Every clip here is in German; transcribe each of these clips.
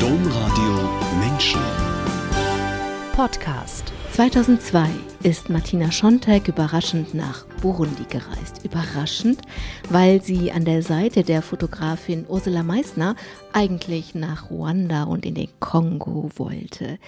Domradio Menschen. Podcast. 2002 ist Martina Schontek überraschend nach Burundi gereist. Überraschend, weil sie an der Seite der Fotografin Ursula Meissner eigentlich nach Ruanda und in den Kongo wollte.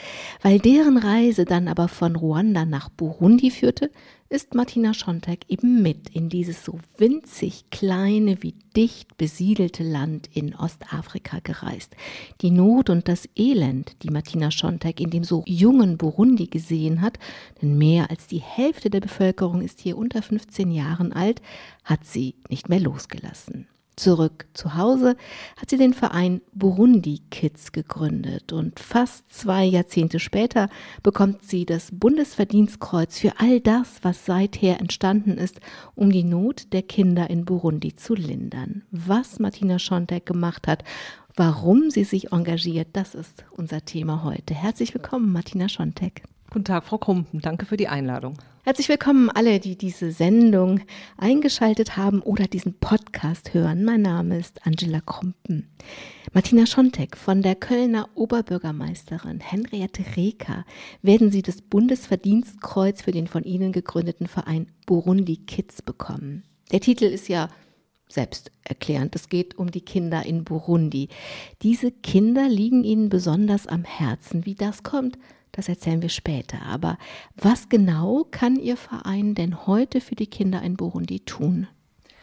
Weil deren Reise dann aber von Ruanda nach Burundi führte, ist Martina Schontek eben mit in dieses so winzig kleine wie dicht besiedelte Land in Ostafrika gereist. Die Not und das Elend, die Martina Schontek in dem so jungen Burundi gesehen hat, denn mehr als die Hälfte der Bevölkerung ist hier unter 15 Jahren alt, hat sie nicht mehr losgelassen. Zurück zu Hause hat sie den Verein Burundi Kids gegründet und fast zwei Jahrzehnte später bekommt sie das Bundesverdienstkreuz für all das, was seither entstanden ist, um die Not der Kinder in Burundi zu lindern. Was Martina Schontek gemacht hat, warum sie sich engagiert, das ist unser Thema heute. Herzlich willkommen, Martina Schontek. Guten Tag, Frau Krumpen. Danke für die Einladung. Herzlich willkommen alle, die diese Sendung eingeschaltet haben oder diesen Podcast hören. Mein Name ist Angela Krumpen. Martina Schontek von der Kölner Oberbürgermeisterin Henriette Reker werden Sie das Bundesverdienstkreuz für den von Ihnen gegründeten Verein Burundi Kids bekommen. Der Titel ist ja selbsterklärend. Es geht um die Kinder in Burundi. Diese Kinder liegen Ihnen besonders am Herzen. Wie das kommt, das erzählen wir später. Aber was genau kann Ihr Verein denn heute für die Kinder in Burundi tun?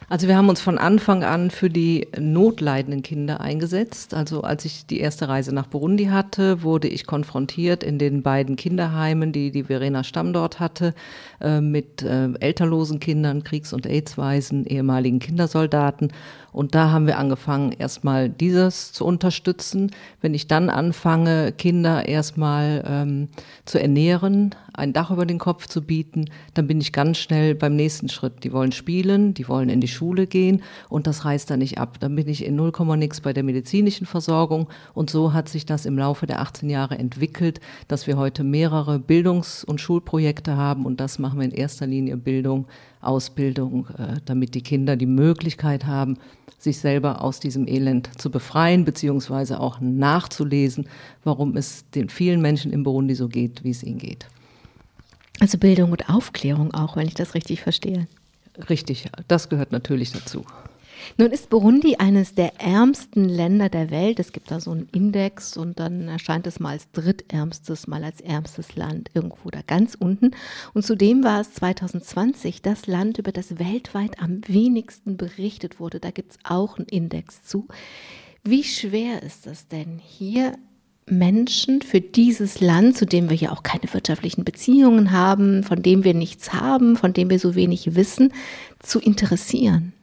Also wir haben uns von Anfang an für die notleidenden Kinder eingesetzt. Also als ich die erste Reise nach Burundi hatte, wurde ich konfrontiert in den beiden Kinderheimen, die die Verena Stamm dort hatte, äh, mit äh, elterlosen Kindern, Kriegs- und AIDS-Waisen, ehemaligen Kindersoldaten. Und da haben wir angefangen, erstmal dieses zu unterstützen. Wenn ich dann anfange, Kinder erstmal ähm, zu ernähren, ein Dach über den Kopf zu bieten, dann bin ich ganz schnell beim nächsten Schritt. Die wollen spielen, die wollen in die Schule gehen und das reißt dann nicht ab. Dann bin ich in 0, nix bei der medizinischen Versorgung und so hat sich das im Laufe der 18 Jahre entwickelt, dass wir heute mehrere Bildungs- und Schulprojekte haben und das machen wir in erster Linie Bildung, Ausbildung, äh, damit die Kinder die Möglichkeit haben, sich selber aus diesem Elend zu befreien, beziehungsweise auch nachzulesen, warum es den vielen Menschen in Burundi so geht, wie es ihnen geht. Also Bildung und Aufklärung auch, wenn ich das richtig verstehe. Richtig, das gehört natürlich dazu. Nun ist Burundi eines der ärmsten Länder der Welt. Es gibt da so einen Index und dann erscheint es mal als drittärmstes, mal als ärmstes Land irgendwo da ganz unten. Und zudem war es 2020 das Land, über das weltweit am wenigsten berichtet wurde. Da gibt es auch einen Index zu. Wie schwer ist es denn hier Menschen für dieses Land, zu dem wir ja auch keine wirtschaftlichen Beziehungen haben, von dem wir nichts haben, von dem wir so wenig wissen, zu interessieren?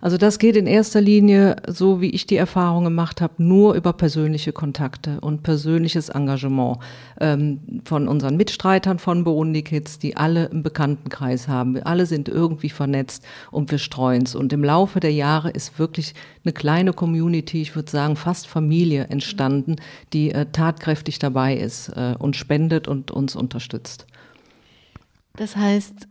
Also das geht in erster Linie, so wie ich die Erfahrung gemacht habe, nur über persönliche Kontakte und persönliches Engagement ähm, von unseren Mitstreitern von Burundi Kids, die alle einen Bekanntenkreis haben. Wir alle sind irgendwie vernetzt und wir streuen es. Und im Laufe der Jahre ist wirklich eine kleine Community, ich würde sagen fast Familie entstanden, die äh, tatkräftig dabei ist äh, und spendet und uns unterstützt. Das heißt,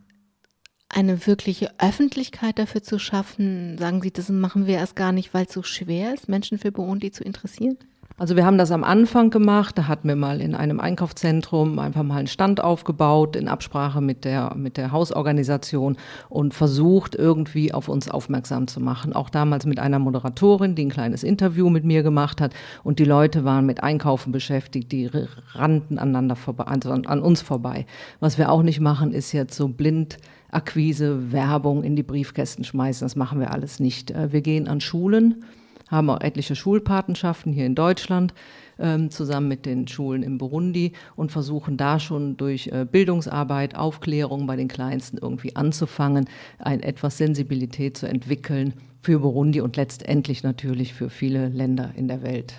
eine wirkliche Öffentlichkeit dafür zu schaffen? Sagen Sie, das machen wir erst gar nicht, weil es so schwer ist, Menschen für Burundi zu interessieren? Also wir haben das am Anfang gemacht, da hatten wir mal in einem Einkaufszentrum einfach mal einen Stand aufgebaut in Absprache mit der, mit der Hausorganisation und versucht irgendwie auf uns aufmerksam zu machen. Auch damals mit einer Moderatorin, die ein kleines Interview mit mir gemacht hat und die Leute waren mit Einkaufen beschäftigt, die rannten aneinander vorbei, also an, an uns vorbei. Was wir auch nicht machen, ist jetzt so blind Akquise, Werbung in die Briefkästen schmeißen. Das machen wir alles nicht. Äh, wir gehen an Schulen, haben auch etliche Schulpatenschaften hier in Deutschland ähm, zusammen mit den Schulen in Burundi und versuchen da schon durch äh, Bildungsarbeit, Aufklärung bei den Kleinsten irgendwie anzufangen, ein etwas Sensibilität zu entwickeln für Burundi und letztendlich natürlich für viele Länder in der Welt.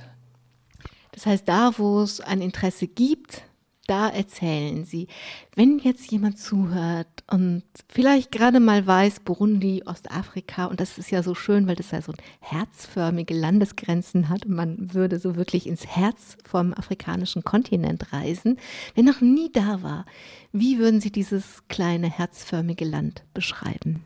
Das heißt, da, wo es ein Interesse gibt, da erzählen Sie. Wenn jetzt jemand zuhört und vielleicht gerade mal weiß, Burundi, Ostafrika, und das ist ja so schön, weil das ja so herzförmige Landesgrenzen hat und man würde so wirklich ins Herz vom afrikanischen Kontinent reisen. Wer noch nie da war, wie würden Sie dieses kleine herzförmige Land beschreiben?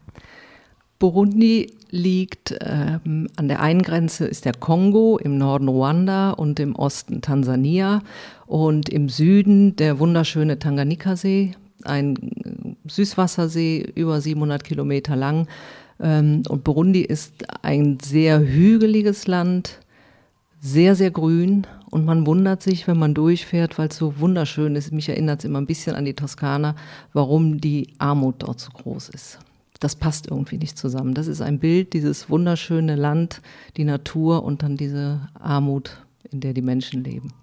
Burundi liegt ähm, an der einen Grenze ist der Kongo, im Norden Ruanda und im Osten Tansania und im Süden der wunderschöne Tanganika-See, ein Süßwassersee über 700 Kilometer lang. Ähm, und Burundi ist ein sehr hügeliges Land, sehr, sehr grün und man wundert sich, wenn man durchfährt, weil es so wunderschön ist. Mich erinnert es immer ein bisschen an die Toskana, warum die Armut dort so groß ist das passt irgendwie nicht zusammen. Das ist ein Bild, dieses wunderschöne Land, die Natur und dann diese Armut, in der die Menschen leben.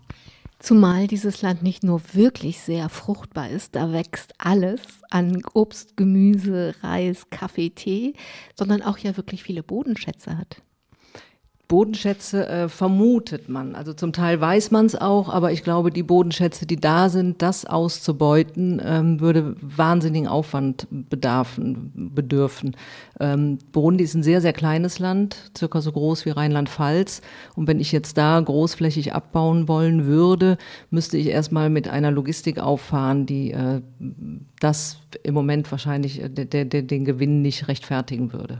Zumal dieses Land nicht nur wirklich sehr fruchtbar ist, da wächst alles an Obst, Gemüse, Reis, Kaffee, Tee, sondern auch ja wirklich viele Bodenschätze hat. Bodenschätze äh, vermutet man. Also zum Teil weiß man es auch, aber ich glaube, die Bodenschätze, die da sind, das auszubeuten, ähm, würde wahnsinnigen Aufwand bedarfen, bedürfen. Ähm, Burundi ist ein sehr, sehr kleines Land, circa so groß wie Rheinland-Pfalz. Und wenn ich jetzt da großflächig abbauen wollen würde, müsste ich erstmal mit einer Logistik auffahren, die äh, das im Moment wahrscheinlich äh, den Gewinn nicht rechtfertigen würde.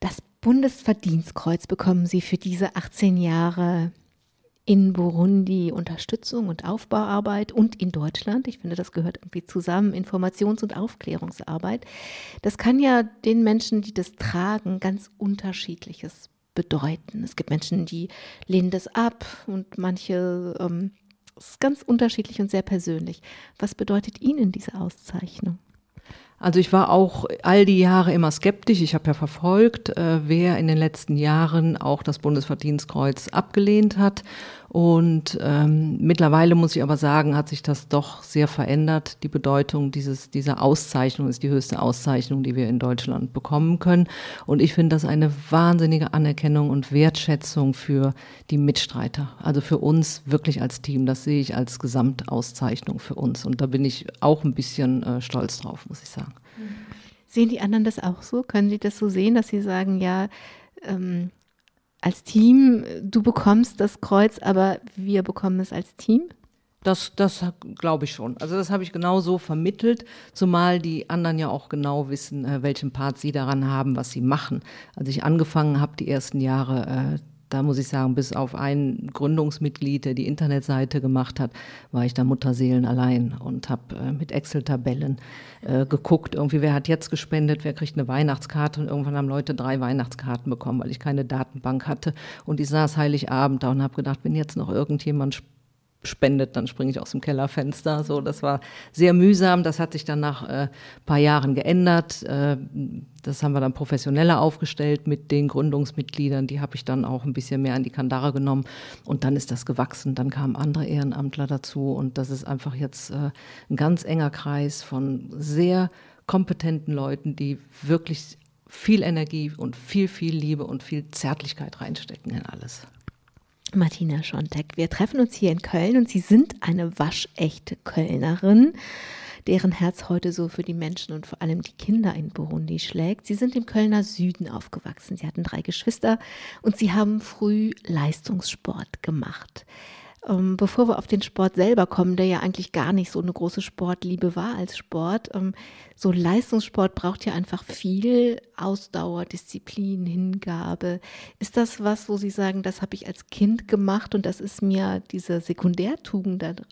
Das Bundesverdienstkreuz bekommen Sie für diese 18 Jahre in Burundi Unterstützung und Aufbauarbeit und in Deutschland. Ich finde, das gehört irgendwie zusammen, Informations- und Aufklärungsarbeit. Das kann ja den Menschen, die das tragen, ganz unterschiedliches bedeuten. Es gibt Menschen, die lehnen das ab und manche, ähm, es ist ganz unterschiedlich und sehr persönlich. Was bedeutet Ihnen diese Auszeichnung? Also ich war auch all die Jahre immer skeptisch. Ich habe ja verfolgt, äh, wer in den letzten Jahren auch das Bundesverdienstkreuz abgelehnt hat. Und ähm, mittlerweile muss ich aber sagen, hat sich das doch sehr verändert. Die Bedeutung dieses, dieser Auszeichnung ist die höchste Auszeichnung, die wir in Deutschland bekommen können. Und ich finde das eine wahnsinnige Anerkennung und Wertschätzung für die Mitstreiter. Also für uns wirklich als Team. Das sehe ich als Gesamtauszeichnung für uns. Und da bin ich auch ein bisschen äh, stolz drauf, muss ich sagen. Sehen die anderen das auch so? Können Sie das so sehen, dass Sie sagen, ja, ähm, als Team, du bekommst das Kreuz, aber wir bekommen es als Team? Das, das glaube ich schon. Also das habe ich genau so vermittelt, zumal die anderen ja auch genau wissen, äh, welchen Part sie daran haben, was sie machen. Als ich angefangen habe, die ersten Jahre, äh, da muss ich sagen, bis auf ein Gründungsmitglied, der die Internetseite gemacht hat, war ich da Mutterseelen allein und habe äh, mit Excel-Tabellen äh, geguckt, irgendwie, wer hat jetzt gespendet, wer kriegt eine Weihnachtskarte? Und irgendwann haben Leute drei Weihnachtskarten bekommen, weil ich keine Datenbank hatte. Und ich saß Heiligabend da und habe gedacht, wenn jetzt noch irgendjemand spendet, spendet, dann springe ich aus dem Kellerfenster. So, das war sehr mühsam. Das hat sich dann nach äh, paar Jahren geändert. Äh, das haben wir dann professioneller aufgestellt mit den Gründungsmitgliedern. Die habe ich dann auch ein bisschen mehr an die Kandare genommen. Und dann ist das gewachsen. Dann kamen andere Ehrenamtler dazu. Und das ist einfach jetzt äh, ein ganz enger Kreis von sehr kompetenten Leuten, die wirklich viel Energie und viel, viel Liebe und viel Zärtlichkeit reinstecken in alles. Martina Schontek. Wir treffen uns hier in Köln und Sie sind eine waschechte Kölnerin, deren Herz heute so für die Menschen und vor allem die Kinder in Burundi schlägt. Sie sind im Kölner Süden aufgewachsen. Sie hatten drei Geschwister und Sie haben früh Leistungssport gemacht. Ähm, bevor wir auf den Sport selber kommen, der ja eigentlich gar nicht so eine große Sportliebe war als Sport, ähm, so Leistungssport braucht ja einfach viel Ausdauer, Disziplin, Hingabe. Ist das was, wo Sie sagen, das habe ich als Kind gemacht und das ist mir diese Sekundärtugenden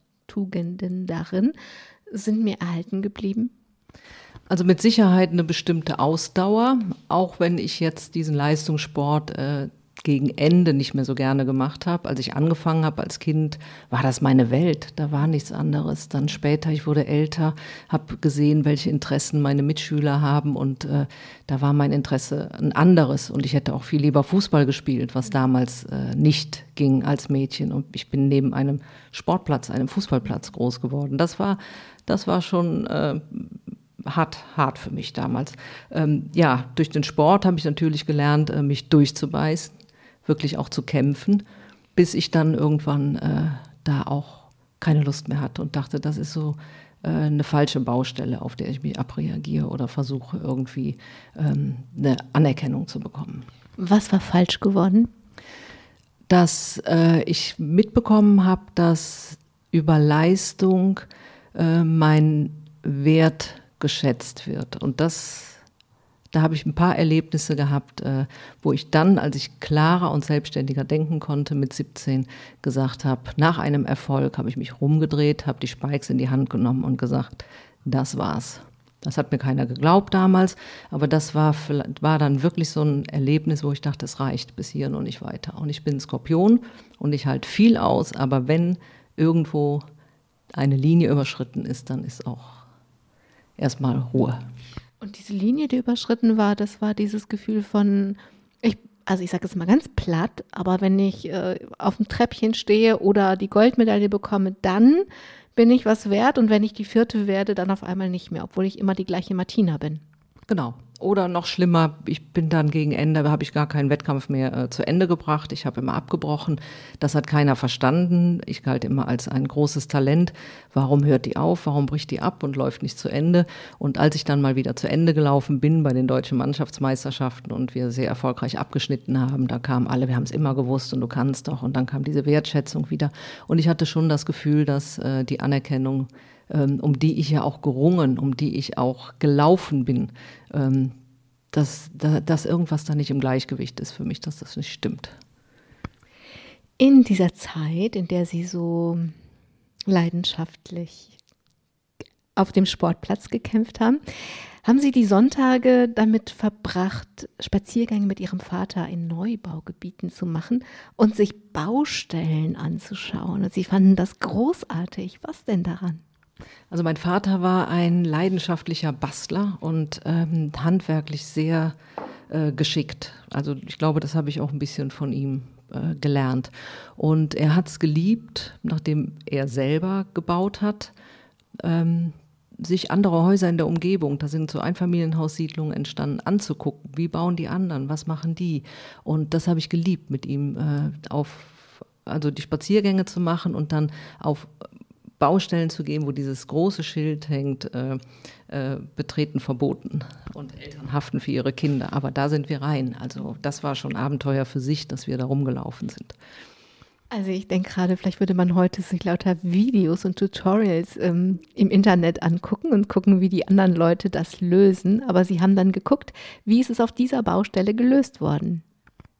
darin, sind mir erhalten geblieben? Also mit Sicherheit eine bestimmte Ausdauer, auch wenn ich jetzt diesen Leistungssport äh, gegen Ende nicht mehr so gerne gemacht habe. Als ich angefangen habe als Kind, war das meine Welt. Da war nichts anderes. Dann später, ich wurde älter, habe gesehen, welche Interessen meine Mitschüler haben und äh, da war mein Interesse ein anderes. Und ich hätte auch viel lieber Fußball gespielt, was damals äh, nicht ging als Mädchen. Und ich bin neben einem Sportplatz, einem Fußballplatz groß geworden. Das war, das war schon äh, hart, hart für mich damals. Ähm, ja, durch den Sport habe ich natürlich gelernt, äh, mich durchzubeißen wirklich auch zu kämpfen, bis ich dann irgendwann äh, da auch keine Lust mehr hatte und dachte, das ist so äh, eine falsche Baustelle, auf der ich mich abreagiere oder versuche irgendwie ähm, eine Anerkennung zu bekommen. Was war falsch geworden? Dass äh, ich mitbekommen habe, dass über Leistung äh, mein Wert geschätzt wird. Und das da habe ich ein paar Erlebnisse gehabt, äh, wo ich dann, als ich klarer und selbstständiger denken konnte, mit 17 gesagt habe, nach einem Erfolg habe ich mich rumgedreht, habe die Spikes in die Hand genommen und gesagt, das war's. Das hat mir keiner geglaubt damals, aber das war, war dann wirklich so ein Erlebnis, wo ich dachte, es reicht bis hier und nicht weiter. Und ich bin Skorpion und ich halte viel aus, aber wenn irgendwo eine Linie überschritten ist, dann ist auch erstmal Ruhe. Und diese Linie, die überschritten war, das war dieses Gefühl von, ich, also ich sage es mal ganz platt, aber wenn ich äh, auf dem Treppchen stehe oder die Goldmedaille bekomme, dann bin ich was wert und wenn ich die vierte werde, dann auf einmal nicht mehr, obwohl ich immer die gleiche Martina bin. Genau. Oder noch schlimmer, ich bin dann gegen Ende, habe ich gar keinen Wettkampf mehr äh, zu Ende gebracht. Ich habe immer abgebrochen. Das hat keiner verstanden. Ich galt immer als ein großes Talent. Warum hört die auf? Warum bricht die ab und läuft nicht zu Ende? Und als ich dann mal wieder zu Ende gelaufen bin bei den deutschen Mannschaftsmeisterschaften und wir sehr erfolgreich abgeschnitten haben, da kamen alle, wir haben es immer gewusst und du kannst doch. Und dann kam diese Wertschätzung wieder. Und ich hatte schon das Gefühl, dass äh, die Anerkennung um die ich ja auch gerungen, um die ich auch gelaufen bin, ähm, dass, dass irgendwas da nicht im Gleichgewicht ist für mich, dass das nicht stimmt. In dieser Zeit, in der Sie so leidenschaftlich auf dem Sportplatz gekämpft haben, haben Sie die Sonntage damit verbracht, Spaziergänge mit Ihrem Vater in Neubaugebieten zu machen und sich Baustellen anzuschauen? Und Sie fanden das großartig. Was denn daran? Also mein Vater war ein leidenschaftlicher Bastler und ähm, handwerklich sehr äh, geschickt. Also ich glaube, das habe ich auch ein bisschen von ihm äh, gelernt. Und er hat es geliebt, nachdem er selber gebaut hat, ähm, sich andere Häuser in der Umgebung, da sind so Einfamilienhaussiedlungen entstanden, anzugucken. Wie bauen die anderen? Was machen die? Und das habe ich geliebt, mit ihm äh, auf also die Spaziergänge zu machen und dann auf Baustellen zu gehen, wo dieses große Schild hängt, äh, äh, betreten verboten und Eltern haften für ihre Kinder. Aber da sind wir rein. Also das war schon Abenteuer für sich, dass wir da rumgelaufen sind. Also ich denke gerade, vielleicht würde man heute sich lauter Videos und Tutorials ähm, im Internet angucken und gucken, wie die anderen Leute das lösen. Aber sie haben dann geguckt, wie ist es auf dieser Baustelle gelöst worden.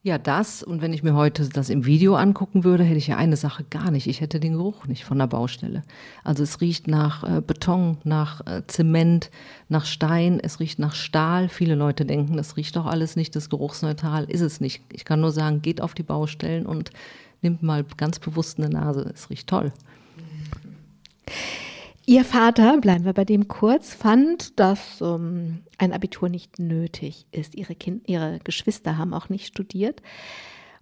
Ja, das. Und wenn ich mir heute das im Video angucken würde, hätte ich ja eine Sache gar nicht. Ich hätte den Geruch nicht von der Baustelle. Also es riecht nach äh, Beton, nach äh, Zement, nach Stein, es riecht nach Stahl. Viele Leute denken, das riecht doch alles nicht, das ist geruchsneutral. Ist es nicht. Ich kann nur sagen, geht auf die Baustellen und nimmt mal ganz bewusst eine Nase. Es riecht toll. Ihr Vater, bleiben wir bei dem kurz, fand, dass ähm, ein Abitur nicht nötig ist. Ihre, kind, ihre Geschwister haben auch nicht studiert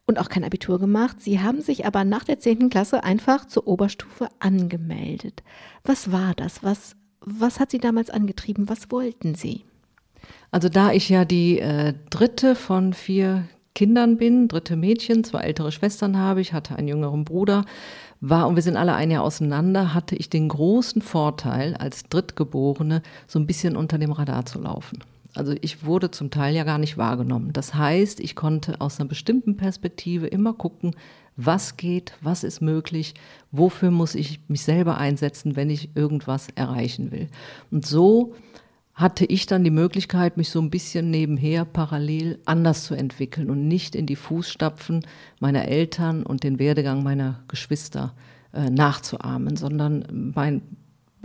und auch kein Abitur gemacht. Sie haben sich aber nach der 10. Klasse einfach zur Oberstufe angemeldet. Was war das? Was, was hat Sie damals angetrieben? Was wollten Sie? Also da ich ja die äh, dritte von vier Kindern bin, dritte Mädchen, zwei ältere Schwestern habe ich, hatte einen jüngeren Bruder, war, und wir sind alle ein Jahr auseinander, hatte ich den großen Vorteil, als Drittgeborene so ein bisschen unter dem Radar zu laufen. Also ich wurde zum Teil ja gar nicht wahrgenommen. Das heißt, ich konnte aus einer bestimmten Perspektive immer gucken, was geht, was ist möglich, wofür muss ich mich selber einsetzen, wenn ich irgendwas erreichen will. Und so hatte ich dann die Möglichkeit, mich so ein bisschen nebenher parallel anders zu entwickeln und nicht in die Fußstapfen meiner Eltern und den Werdegang meiner Geschwister äh, nachzuahmen, sondern mein,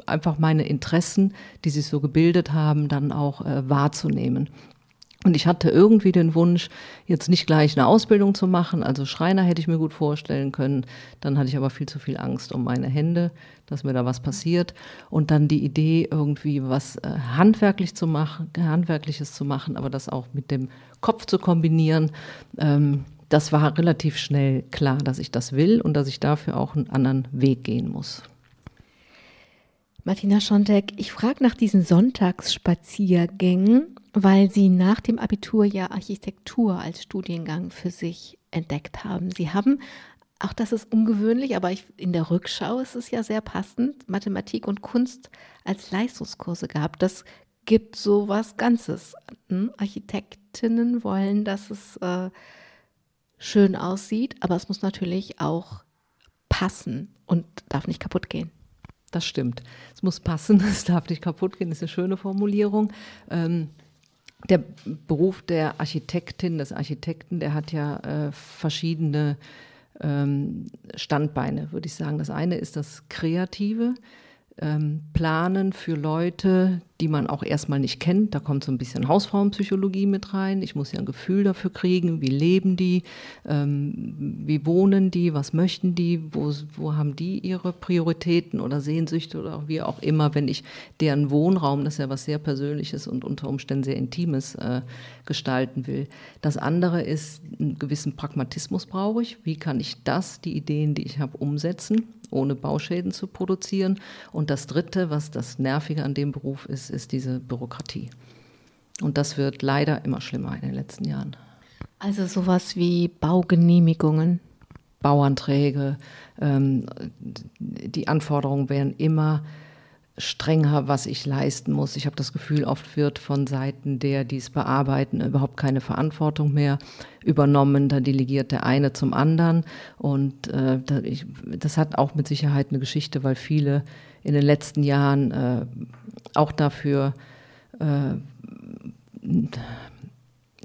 einfach meine Interessen, die sich so gebildet haben, dann auch äh, wahrzunehmen. Und ich hatte irgendwie den Wunsch, jetzt nicht gleich eine Ausbildung zu machen. Also Schreiner hätte ich mir gut vorstellen können. Dann hatte ich aber viel zu viel Angst um meine Hände, dass mir da was passiert. Und dann die Idee, irgendwie was äh, handwerklich zu machen, handwerkliches zu machen, aber das auch mit dem Kopf zu kombinieren. Ähm, das war relativ schnell klar, dass ich das will und dass ich dafür auch einen anderen Weg gehen muss. Martina Schontek, ich frage nach diesen Sonntagsspaziergängen weil Sie nach dem Abitur ja Architektur als Studiengang für sich entdeckt haben. Sie haben, auch das ist ungewöhnlich, aber ich, in der Rückschau ist es ja sehr passend, Mathematik und Kunst als Leistungskurse gehabt. Das gibt so was Ganzes. Hm? Architektinnen wollen, dass es äh, schön aussieht, aber es muss natürlich auch passen und darf nicht kaputt gehen. Das stimmt. Es muss passen, es darf nicht kaputt gehen, das ist eine schöne Formulierung. Ähm der Beruf der Architektin, des Architekten, der hat ja äh, verschiedene ähm, Standbeine, würde ich sagen. Das eine ist das Kreative, ähm, planen für Leute, die man auch erstmal nicht kennt. Da kommt so ein bisschen Hausfrauenpsychologie mit rein. Ich muss ja ein Gefühl dafür kriegen, wie leben die, ähm, wie wohnen die, was möchten die, wo, wo haben die ihre Prioritäten oder Sehnsüchte oder wie auch immer, wenn ich deren Wohnraum, das ist ja was sehr Persönliches und unter Umständen sehr Intimes, äh, gestalten will. Das andere ist, einen gewissen Pragmatismus brauche ich. Wie kann ich das, die Ideen, die ich habe, umsetzen? Ohne Bauschäden zu produzieren. Und das Dritte, was das Nervige an dem Beruf ist, ist diese Bürokratie. Und das wird leider immer schlimmer in den letzten Jahren. Also sowas wie Baugenehmigungen. Bauanträge, ähm, die Anforderungen werden immer strenger, was ich leisten muss. Ich habe das Gefühl, oft wird von Seiten der, die es bearbeiten, überhaupt keine Verantwortung mehr übernommen. Da delegiert der eine zum anderen. Und äh, das hat auch mit Sicherheit eine Geschichte, weil viele in den letzten Jahren äh, auch dafür äh,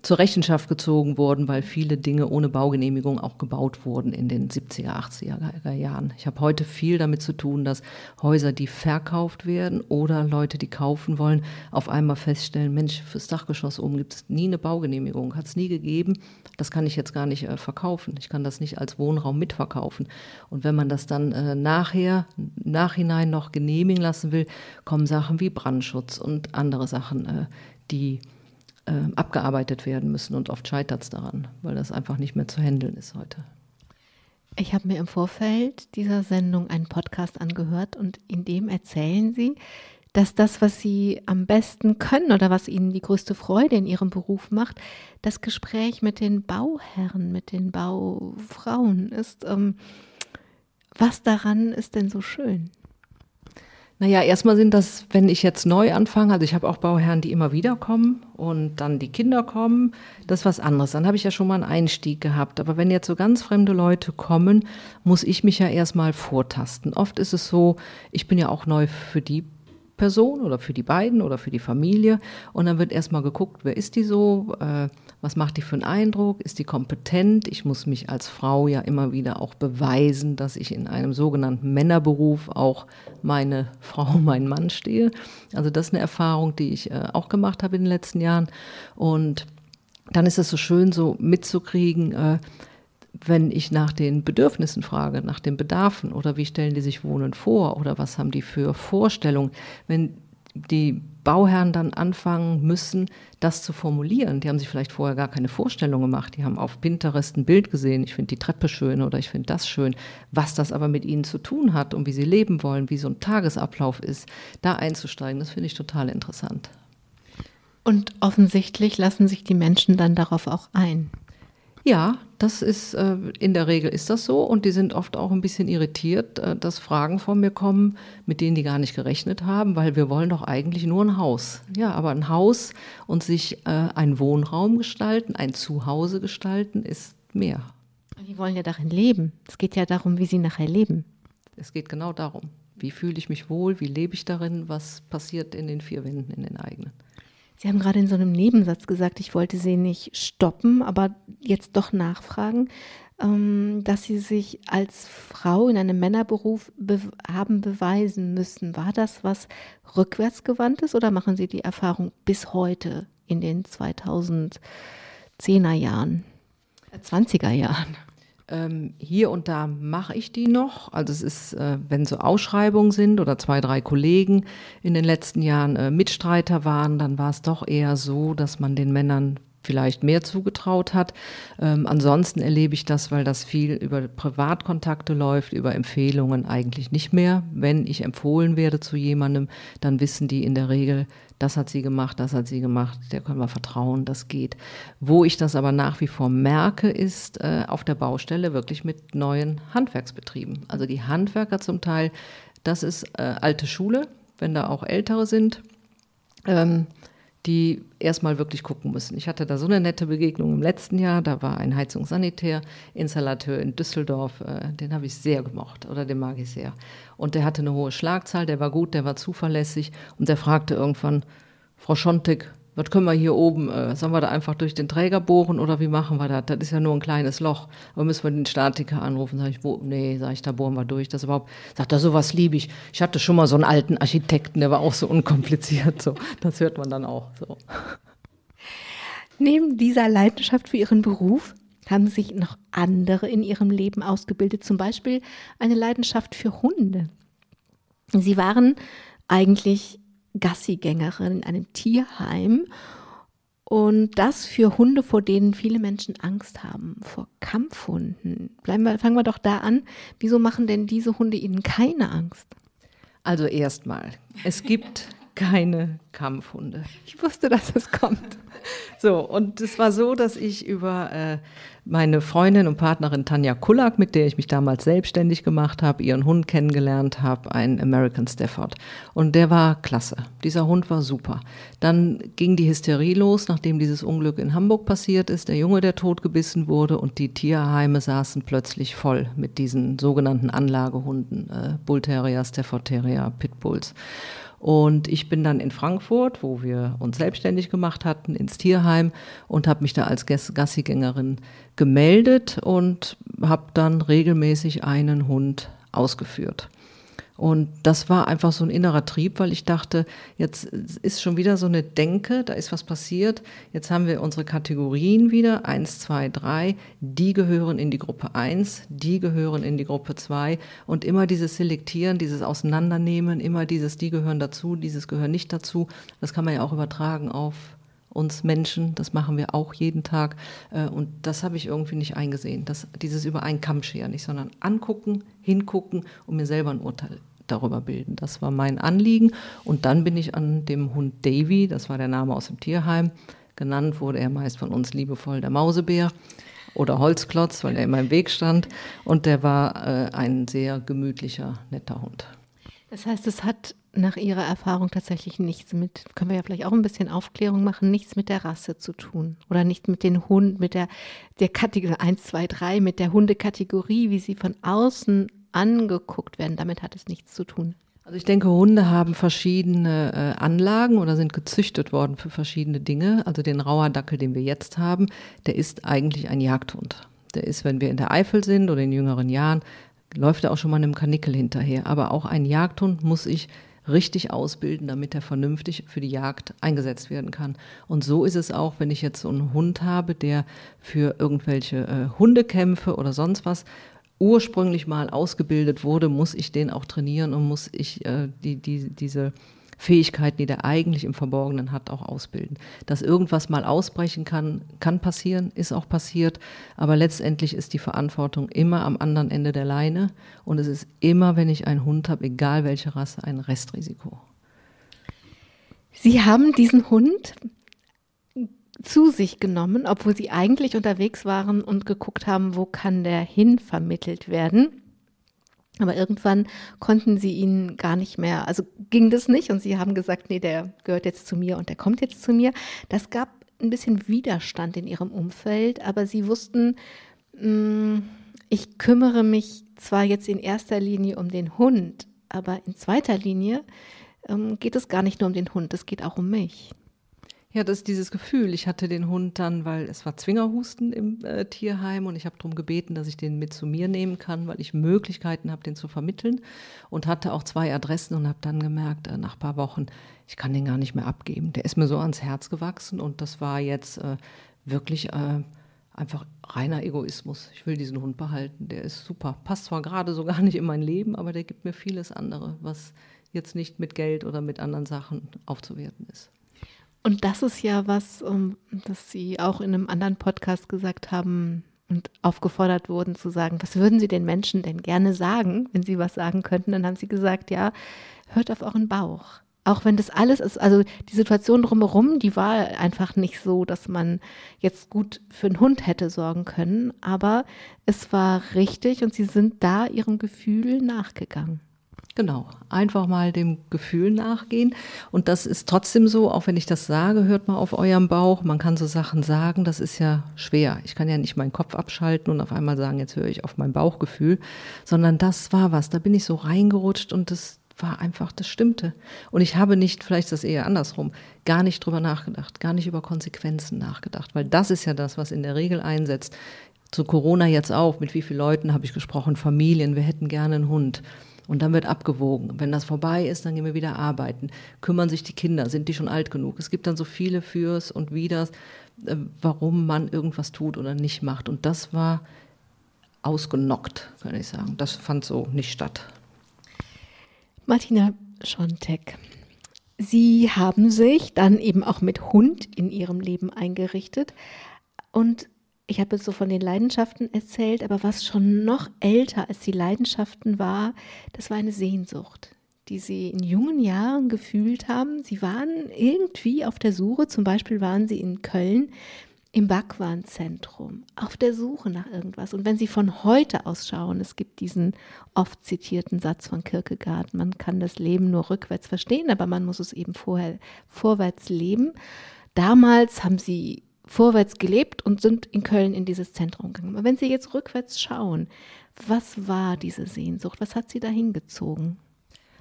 zur Rechenschaft gezogen wurden, weil viele Dinge ohne Baugenehmigung auch gebaut wurden in den 70er, 80er Jahren. Ich habe heute viel damit zu tun, dass Häuser, die verkauft werden oder Leute, die kaufen wollen, auf einmal feststellen, Mensch, fürs Dachgeschoss oben gibt es nie eine Baugenehmigung, hat es nie gegeben, das kann ich jetzt gar nicht äh, verkaufen. Ich kann das nicht als Wohnraum mitverkaufen. Und wenn man das dann äh, nachher, nachhinein noch genehmigen lassen will, kommen Sachen wie Brandschutz und andere Sachen, äh, die äh, abgearbeitet werden müssen. Und oft scheitert es daran, weil das einfach nicht mehr zu handeln ist heute. Ich habe mir im Vorfeld dieser Sendung einen Podcast angehört und in dem erzählen Sie, dass das, was Sie am besten können oder was Ihnen die größte Freude in Ihrem Beruf macht, das Gespräch mit den Bauherren, mit den Baufrauen ist. Ähm, was daran ist denn so schön? Naja, erstmal sind das, wenn ich jetzt neu anfange, also ich habe auch Bauherren, die immer wieder kommen und dann die Kinder kommen, das ist was anderes. Dann habe ich ja schon mal einen Einstieg gehabt. Aber wenn jetzt so ganz fremde Leute kommen, muss ich mich ja erstmal vortasten. Oft ist es so, ich bin ja auch neu für die Person oder für die beiden oder für die Familie. Und dann wird erstmal geguckt, wer ist die so, äh, was macht die für einen Eindruck, ist die kompetent. Ich muss mich als Frau ja immer wieder auch beweisen, dass ich in einem sogenannten Männerberuf auch meine Frau, mein Mann stehe. Also das ist eine Erfahrung, die ich äh, auch gemacht habe in den letzten Jahren. Und dann ist es so schön, so mitzukriegen, äh, wenn ich nach den Bedürfnissen frage, nach den Bedarfen oder wie stellen die sich Wohnen vor oder was haben die für Vorstellungen, wenn die Bauherren dann anfangen müssen, das zu formulieren. Die haben sich vielleicht vorher gar keine Vorstellung gemacht. Die haben auf Pinterest ein Bild gesehen, ich finde die Treppe schön oder ich finde das schön. Was das aber mit ihnen zu tun hat und wie sie leben wollen, wie so ein Tagesablauf ist, da einzusteigen, das finde ich total interessant. Und offensichtlich lassen sich die Menschen dann darauf auch ein. Ja, das ist äh, in der Regel ist das so und die sind oft auch ein bisschen irritiert, äh, dass Fragen von mir kommen, mit denen die gar nicht gerechnet haben, weil wir wollen doch eigentlich nur ein Haus. Ja, aber ein Haus und sich äh, einen Wohnraum gestalten, ein Zuhause gestalten, ist mehr. Die wollen ja darin leben. Es geht ja darum, wie sie nachher leben. Es geht genau darum. Wie fühle ich mich wohl? Wie lebe ich darin? Was passiert in den vier Wänden, in den eigenen? Sie haben gerade in so einem Nebensatz gesagt, ich wollte Sie nicht stoppen, aber jetzt doch nachfragen, ähm, dass Sie sich als Frau in einem Männerberuf be haben beweisen müssen. War das was rückwärtsgewandtes oder machen Sie die Erfahrung bis heute in den 2010er Jahren, 20er äh, Jahren? Ähm, hier und da mache ich die noch. Also es ist, äh, wenn so Ausschreibungen sind oder zwei, drei Kollegen in den letzten Jahren äh, Mitstreiter waren, dann war es doch eher so, dass man den Männern vielleicht mehr zugetraut hat. Ähm, ansonsten erlebe ich das, weil das viel über Privatkontakte läuft, über Empfehlungen eigentlich nicht mehr. Wenn ich empfohlen werde zu jemandem, dann wissen die in der Regel, das hat sie gemacht, das hat sie gemacht, der können wir vertrauen, das geht. Wo ich das aber nach wie vor merke, ist äh, auf der Baustelle wirklich mit neuen Handwerksbetrieben. Also die Handwerker zum Teil, das ist äh, alte Schule, wenn da auch ältere sind. Ähm, die erstmal wirklich gucken müssen. Ich hatte da so eine nette Begegnung im letzten Jahr. Da war ein Heizungssanitär-Installateur in Düsseldorf. Äh, den habe ich sehr gemocht oder den mag ich sehr. Und der hatte eine hohe Schlagzahl, der war gut, der war zuverlässig. Und der fragte irgendwann, Frau Schontek, was können wir hier oben, äh, sollen wir da einfach durch den Träger bohren oder wie machen wir das? Das ist ja nur ein kleines Loch. Aber müssen wir den Statiker anrufen? Sag ich, wo, nee, sag ich, da bohren wir durch. Das überhaupt, sagt er, sowas liebe ich. Ich hatte schon mal so einen alten Architekten, der war auch so unkompliziert. So, das hört man dann auch so. Neben dieser Leidenschaft für Ihren Beruf haben sich noch andere in Ihrem Leben ausgebildet, zum Beispiel eine Leidenschaft für Hunde. Sie waren eigentlich Gassigängerin in einem Tierheim und das für Hunde, vor denen viele Menschen Angst haben, vor Kampfhunden. Bleiben wir, fangen wir doch da an. Wieso machen denn diese Hunde Ihnen keine Angst? Also erstmal, es gibt keine Kampfhunde. Ich wusste, dass es kommt. So, und es war so, dass ich über äh, meine Freundin und Partnerin Tanja Kullak, mit der ich mich damals selbstständig gemacht habe, ihren Hund kennengelernt habe, einen American Stafford. Und der war klasse. Dieser Hund war super. Dann ging die Hysterie los, nachdem dieses Unglück in Hamburg passiert ist, der Junge, der totgebissen wurde und die Tierheime saßen plötzlich voll mit diesen sogenannten Anlagehunden, äh, Bull Terrier, Stafford Terrier, Pitbulls. Und ich bin dann in Frankfurt, wo wir uns selbstständig gemacht hatten, ins Tierheim und habe mich da als Gassigängerin gemeldet und habe dann regelmäßig einen Hund ausgeführt. Und das war einfach so ein innerer Trieb, weil ich dachte, jetzt ist schon wieder so eine Denke, da ist was passiert. Jetzt haben wir unsere Kategorien wieder, eins, zwei, drei. Die gehören in die Gruppe eins, die gehören in die Gruppe zwei. Und immer dieses Selektieren, dieses Auseinandernehmen, immer dieses, die gehören dazu, dieses gehören nicht dazu. Das kann man ja auch übertragen auf uns Menschen, das machen wir auch jeden Tag. Äh, und das habe ich irgendwie nicht eingesehen, dass dieses über einen Kamm scheren nicht, sondern angucken, hingucken und mir selber ein Urteil darüber bilden. Das war mein Anliegen. Und dann bin ich an dem Hund Davy, das war der Name aus dem Tierheim, genannt wurde er meist von uns liebevoll der Mausebär oder Holzklotz, weil er immer im Weg stand. Und der war äh, ein sehr gemütlicher, netter Hund. Das heißt, es hat nach Ihrer Erfahrung tatsächlich nichts mit, können wir ja vielleicht auch ein bisschen Aufklärung machen, nichts mit der Rasse zu tun oder nicht mit den Hunden, mit der, der Kategorie 1, 2, 3, mit der Hundekategorie, wie sie von außen angeguckt werden. Damit hat es nichts zu tun. Also ich denke, Hunde haben verschiedene äh, Anlagen oder sind gezüchtet worden für verschiedene Dinge. Also den Rauerdackel, den wir jetzt haben, der ist eigentlich ein Jagdhund. Der ist, wenn wir in der Eifel sind oder in jüngeren Jahren, läuft er auch schon mal einem Kanickel hinterher. Aber auch ein Jagdhund muss ich richtig ausbilden, damit er vernünftig für die Jagd eingesetzt werden kann. Und so ist es auch, wenn ich jetzt so einen Hund habe, der für irgendwelche äh, Hundekämpfe oder sonst was ursprünglich mal ausgebildet wurde, muss ich den auch trainieren und muss ich äh, die, die, diese Fähigkeiten, die der eigentlich im Verborgenen hat, auch ausbilden. Dass irgendwas mal ausbrechen kann, kann passieren, ist auch passiert, aber letztendlich ist die Verantwortung immer am anderen Ende der Leine und es ist immer, wenn ich einen Hund habe, egal welche Rasse, ein Restrisiko. Sie haben diesen Hund zu sich genommen, obwohl sie eigentlich unterwegs waren und geguckt haben, wo kann der hin vermittelt werden. Aber irgendwann konnten sie ihn gar nicht mehr, also ging das nicht und sie haben gesagt, nee, der gehört jetzt zu mir und der kommt jetzt zu mir. Das gab ein bisschen Widerstand in ihrem Umfeld, aber sie wussten, mh, mm, ich kümmere mich zwar jetzt in erster Linie um den Hund, aber in zweiter Linie ähm, geht es gar nicht nur um den Hund, es geht auch um mich. Ja, das ist dieses Gefühl. Ich hatte den Hund dann, weil es war Zwingerhusten im äh, Tierheim und ich habe darum gebeten, dass ich den mit zu mir nehmen kann, weil ich Möglichkeiten habe, den zu vermitteln und hatte auch zwei Adressen und habe dann gemerkt, äh, nach ein paar Wochen, ich kann den gar nicht mehr abgeben. Der ist mir so ans Herz gewachsen und das war jetzt äh, wirklich äh, einfach reiner Egoismus. Ich will diesen Hund behalten. Der ist super. Passt zwar gerade so gar nicht in mein Leben, aber der gibt mir vieles andere, was jetzt nicht mit Geld oder mit anderen Sachen aufzuwerten ist. Und das ist ja was, um, das Sie auch in einem anderen Podcast gesagt haben und aufgefordert wurden zu sagen, was würden Sie den Menschen denn gerne sagen, wenn Sie was sagen könnten? Dann haben Sie gesagt, ja, hört auf euren Bauch. Auch wenn das alles ist, also die Situation drumherum, die war einfach nicht so, dass man jetzt gut für einen Hund hätte sorgen können, aber es war richtig und sie sind da ihrem Gefühl nachgegangen. Genau, einfach mal dem Gefühl nachgehen. Und das ist trotzdem so, auch wenn ich das sage, hört mal auf eurem Bauch. Man kann so Sachen sagen, das ist ja schwer. Ich kann ja nicht meinen Kopf abschalten und auf einmal sagen, jetzt höre ich auf mein Bauchgefühl, sondern das war was. Da bin ich so reingerutscht und das war einfach, das stimmte. Und ich habe nicht, vielleicht ist das eher andersrum, gar nicht drüber nachgedacht, gar nicht über Konsequenzen nachgedacht, weil das ist ja das, was in der Regel einsetzt. Zu Corona jetzt auch, mit wie vielen Leuten habe ich gesprochen, Familien, wir hätten gerne einen Hund. Und dann wird abgewogen. Wenn das vorbei ist, dann gehen wir wieder arbeiten. Kümmern sich die Kinder? Sind die schon alt genug? Es gibt dann so viele Fürs und Widers, äh, warum man irgendwas tut oder nicht macht. Und das war ausgenockt, kann ich sagen. Das fand so nicht statt. Martina Schontek, Sie haben sich dann eben auch mit Hund in Ihrem Leben eingerichtet. Und ich habe jetzt so von den Leidenschaften erzählt, aber was schon noch älter als die Leidenschaften war, das war eine Sehnsucht, die Sie in jungen Jahren gefühlt haben. Sie waren irgendwie auf der Suche, zum Beispiel waren Sie in Köln im Bhagwan-Zentrum auf der Suche nach irgendwas. Und wenn Sie von heute aus schauen, es gibt diesen oft zitierten Satz von Kierkegaard, man kann das Leben nur rückwärts verstehen, aber man muss es eben vorher vorwärts leben. Damals haben Sie vorwärts gelebt und sind in Köln in dieses Zentrum gegangen. Aber wenn Sie jetzt rückwärts schauen, was war diese Sehnsucht? Was hat Sie dahin gezogen?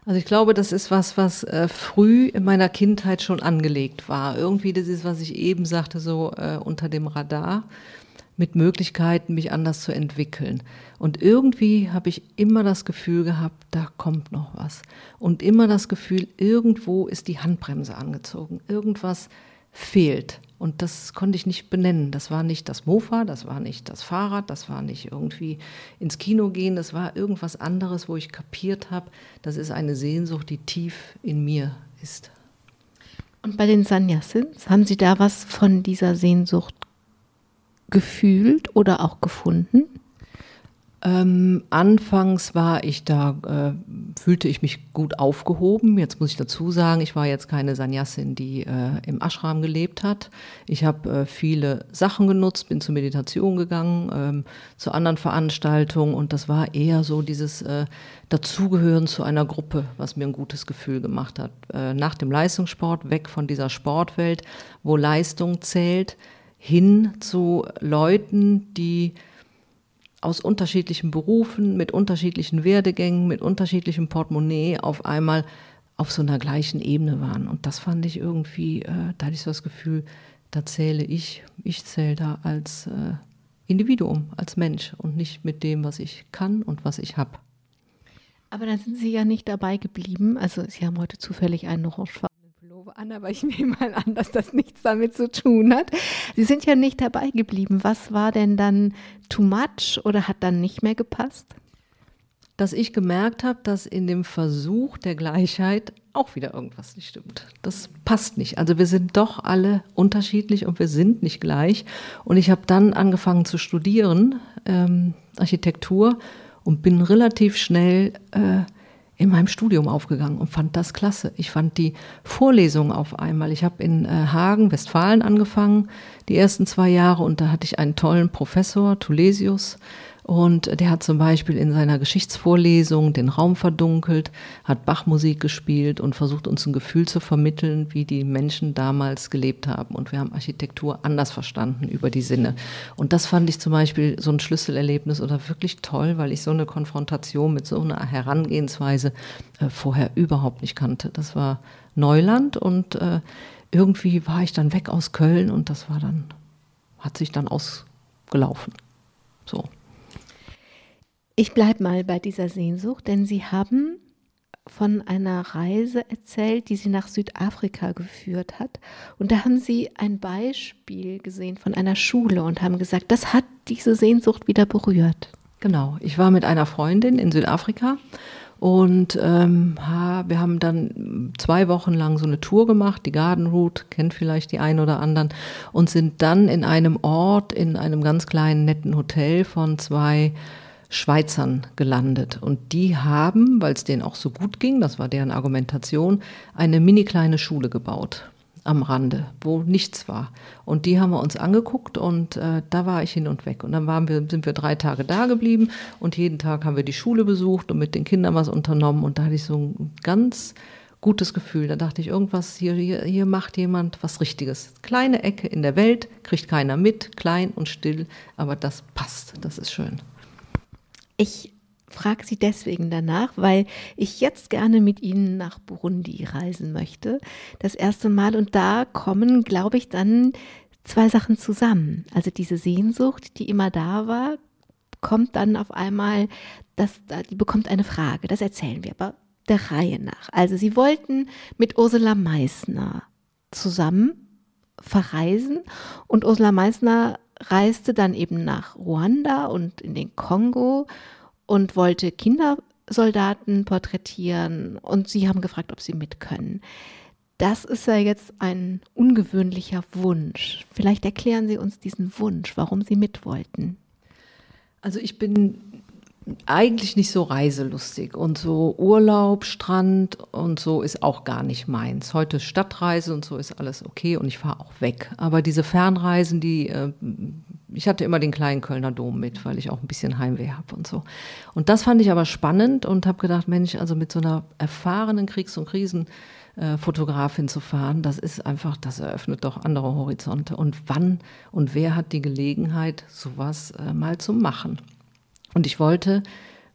Also ich glaube, das ist was, was äh, früh in meiner Kindheit schon angelegt war. Irgendwie das ist, was ich eben sagte, so äh, unter dem Radar mit Möglichkeiten, mich anders zu entwickeln. Und irgendwie habe ich immer das Gefühl gehabt, da kommt noch was. Und immer das Gefühl, irgendwo ist die Handbremse angezogen. Irgendwas fehlt. Und das konnte ich nicht benennen. Das war nicht das Mofa, das war nicht das Fahrrad, das war nicht irgendwie ins Kino gehen, das war irgendwas anderes, wo ich kapiert habe, das ist eine Sehnsucht, die tief in mir ist. Und bei den Sanyasins, haben Sie da was von dieser Sehnsucht gefühlt oder auch gefunden? Ähm, anfangs war ich da, äh, fühlte ich mich gut aufgehoben. Jetzt muss ich dazu sagen, ich war jetzt keine Sannyasin, die äh, im Ashram gelebt hat. Ich habe äh, viele Sachen genutzt, bin zur Meditation gegangen, ähm, zu anderen Veranstaltungen und das war eher so dieses äh, Dazugehören zu einer Gruppe, was mir ein gutes Gefühl gemacht hat. Äh, nach dem Leistungssport, weg von dieser Sportwelt, wo Leistung zählt, hin zu Leuten, die aus unterschiedlichen Berufen, mit unterschiedlichen Werdegängen, mit unterschiedlichem Portemonnaie auf einmal auf so einer gleichen Ebene waren. Und das fand ich irgendwie, äh, da hatte ich so das Gefühl, da zähle ich, ich zähle da als äh, Individuum, als Mensch und nicht mit dem, was ich kann und was ich habe. Aber dann sind Sie ja nicht dabei geblieben. Also Sie haben heute zufällig einen Pullover an, aber ich nehme mal an, dass das nichts damit zu tun hat. Sie sind ja nicht dabei geblieben. Was war denn dann too much oder hat dann nicht mehr gepasst? Dass ich gemerkt habe, dass in dem Versuch der Gleichheit auch wieder irgendwas nicht stimmt. Das passt nicht. Also wir sind doch alle unterschiedlich und wir sind nicht gleich. Und ich habe dann angefangen zu studieren, ähm, Architektur, und bin relativ schnell äh, in meinem Studium aufgegangen und fand das klasse. Ich fand die Vorlesungen auf einmal. Ich habe in äh, Hagen, Westfalen angefangen, die ersten zwei Jahre, und da hatte ich einen tollen Professor, Tulesius, und der hat zum Beispiel in seiner Geschichtsvorlesung den Raum verdunkelt, hat Bachmusik gespielt und versucht uns ein Gefühl zu vermitteln, wie die Menschen damals gelebt haben. Und wir haben Architektur anders verstanden über die Sinne. Und das fand ich zum Beispiel so ein Schlüsselerlebnis oder wirklich toll, weil ich so eine Konfrontation mit so einer Herangehensweise äh, vorher überhaupt nicht kannte. Das war Neuland und äh, irgendwie war ich dann weg aus Köln und das war dann, hat sich dann ausgelaufen. So. Ich bleibe mal bei dieser Sehnsucht, denn Sie haben von einer Reise erzählt, die Sie nach Südafrika geführt hat. Und da haben Sie ein Beispiel gesehen von einer Schule und haben gesagt, das hat diese Sehnsucht wieder berührt. Genau, ich war mit einer Freundin in Südafrika und ähm, wir haben dann zwei Wochen lang so eine Tour gemacht, die Garden Route, kennt vielleicht die einen oder anderen, und sind dann in einem Ort, in einem ganz kleinen, netten Hotel von zwei Schweizern gelandet. Und die haben, weil es denen auch so gut ging, das war deren Argumentation, eine mini kleine Schule gebaut am Rande, wo nichts war. Und die haben wir uns angeguckt und äh, da war ich hin und weg. Und dann waren wir, sind wir drei Tage da geblieben und jeden Tag haben wir die Schule besucht und mit den Kindern was unternommen. Und da hatte ich so ein ganz gutes Gefühl. Da dachte ich, irgendwas, hier, hier, hier macht jemand was Richtiges. Kleine Ecke in der Welt, kriegt keiner mit, klein und still, aber das passt, das ist schön. Ich frage Sie deswegen danach, weil ich jetzt gerne mit Ihnen nach Burundi reisen möchte. Das erste Mal. Und da kommen, glaube ich, dann zwei Sachen zusammen. Also diese Sehnsucht, die immer da war, kommt dann auf einmal, das, die bekommt eine Frage. Das erzählen wir aber der Reihe nach. Also Sie wollten mit Ursula Meissner zusammen verreisen und Ursula Meissner reiste dann eben nach Ruanda und in den Kongo und wollte Kindersoldaten porträtieren und sie haben gefragt, ob sie mit können. Das ist ja jetzt ein ungewöhnlicher Wunsch. Vielleicht erklären Sie uns diesen Wunsch, warum Sie mit wollten. Also ich bin eigentlich nicht so reiselustig und so Urlaub, Strand und so ist auch gar nicht meins. Heute Stadtreise und so ist alles okay und ich fahre auch weg. Aber diese Fernreisen, die, äh, ich hatte immer den kleinen Kölner Dom mit, weil ich auch ein bisschen Heimweh habe und so. Und das fand ich aber spannend und habe gedacht, Mensch, also mit so einer erfahrenen Kriegs- und Krisenfotografin zu fahren, das ist einfach, das eröffnet doch andere Horizonte. Und wann und wer hat die Gelegenheit, sowas äh, mal zu machen? Und ich wollte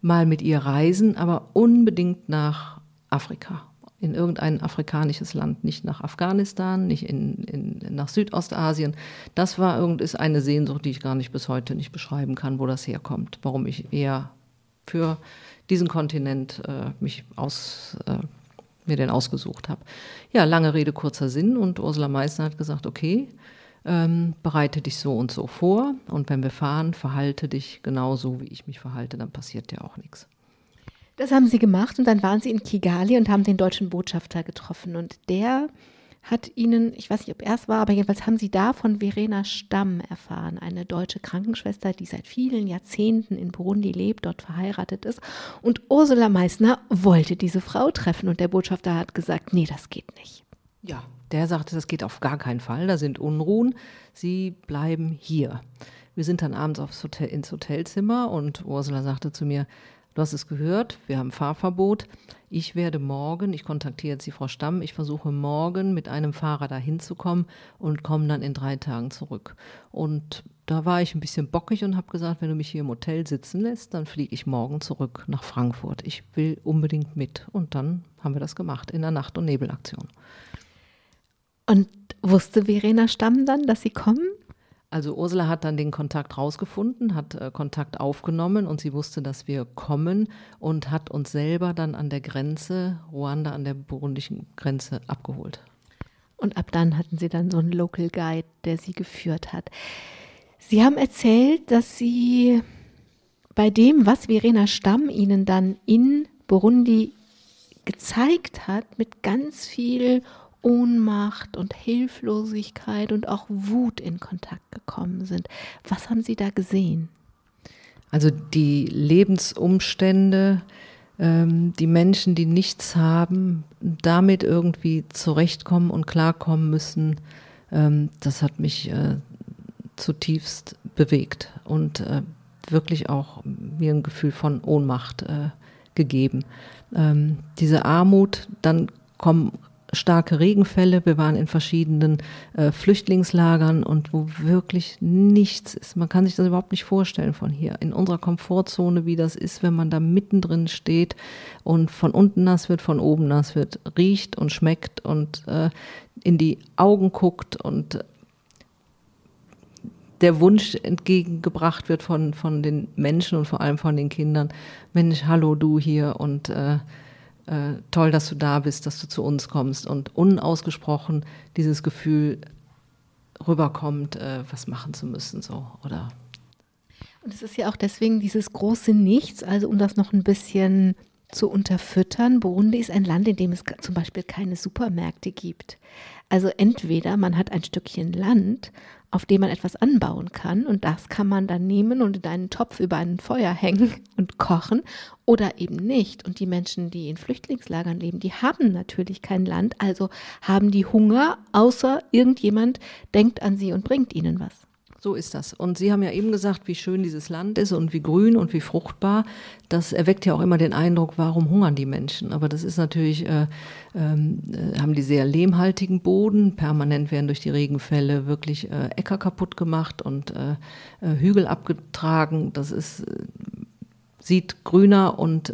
mal mit ihr reisen, aber unbedingt nach Afrika, in irgendein afrikanisches Land, nicht nach Afghanistan, nicht in, in, nach Südostasien. Das war irgend ist eine Sehnsucht, die ich gar nicht bis heute nicht beschreiben kann, wo das herkommt, warum ich eher für diesen Kontinent äh, mich aus äh, mir den ausgesucht habe. Ja, lange Rede kurzer Sinn und Ursula Meissner hat gesagt, okay, ähm, bereite dich so und so vor und wenn wir fahren, verhalte dich genauso, wie ich mich verhalte, dann passiert dir auch nichts. Das haben Sie gemacht und dann waren Sie in Kigali und haben den deutschen Botschafter getroffen und der hat Ihnen, ich weiß nicht, ob er es war, aber jedenfalls haben Sie da von Verena Stamm erfahren, eine deutsche Krankenschwester, die seit vielen Jahrzehnten in Burundi lebt, dort verheiratet ist. Und Ursula Meissner wollte diese Frau treffen und der Botschafter hat gesagt, nee, das geht nicht. Ja, der sagte, das geht auf gar keinen Fall, da sind Unruhen, Sie bleiben hier. Wir sind dann abends aufs Hotel, ins Hotelzimmer und Ursula sagte zu mir, du hast es gehört, wir haben Fahrverbot. Ich werde morgen, ich kontaktiere jetzt die Frau Stamm, ich versuche morgen mit einem Fahrer dahin zu kommen und komme dann in drei Tagen zurück. Und da war ich ein bisschen bockig und habe gesagt, wenn du mich hier im Hotel sitzen lässt, dann fliege ich morgen zurück nach Frankfurt. Ich will unbedingt mit. Und dann haben wir das gemacht in der Nacht- und Nebelaktion. Und wusste Verena Stamm dann, dass sie kommen? Also Ursula hat dann den Kontakt rausgefunden, hat äh, Kontakt aufgenommen und sie wusste, dass wir kommen und hat uns selber dann an der Grenze, Ruanda an der burundischen Grenze abgeholt. Und ab dann hatten sie dann so einen Local Guide, der sie geführt hat. Sie haben erzählt, dass sie bei dem, was Verena Stamm ihnen dann in Burundi gezeigt hat, mit ganz viel Ohnmacht und Hilflosigkeit und auch Wut in Kontakt gekommen sind. Was haben Sie da gesehen? Also die Lebensumstände, ähm, die Menschen, die nichts haben, damit irgendwie zurechtkommen und klarkommen müssen, ähm, das hat mich äh, zutiefst bewegt und äh, wirklich auch mir ein Gefühl von Ohnmacht äh, gegeben. Ähm, diese Armut, dann kommen starke Regenfälle. Wir waren in verschiedenen äh, Flüchtlingslagern und wo wirklich nichts ist. Man kann sich das überhaupt nicht vorstellen von hier. In unserer Komfortzone, wie das ist, wenn man da mittendrin steht und von unten nass wird, von oben nass wird, riecht und schmeckt und äh, in die Augen guckt und der Wunsch entgegengebracht wird von, von den Menschen und vor allem von den Kindern, Mensch, hallo du hier und äh, äh, toll, dass du da bist, dass du zu uns kommst und unausgesprochen dieses Gefühl rüberkommt, äh, was machen zu müssen, so oder. Und es ist ja auch deswegen dieses große Nichts, also um das noch ein bisschen zu unterfüttern. Burundi ist ein Land, in dem es zum Beispiel keine Supermärkte gibt. Also entweder man hat ein Stückchen Land, auf dem man etwas anbauen kann und das kann man dann nehmen und in einen Topf über ein Feuer hängen und kochen oder eben nicht. Und die Menschen, die in Flüchtlingslagern leben, die haben natürlich kein Land, also haben die Hunger, außer irgendjemand denkt an sie und bringt ihnen was. So ist das. Und Sie haben ja eben gesagt, wie schön dieses Land ist und wie grün und wie fruchtbar. Das erweckt ja auch immer den Eindruck, warum hungern die Menschen? Aber das ist natürlich, äh, ähm, äh, haben die sehr lehmhaltigen Boden. Permanent werden durch die Regenfälle wirklich äh, Äcker kaputt gemacht und äh, äh, Hügel abgetragen. Das ist äh, sieht grüner und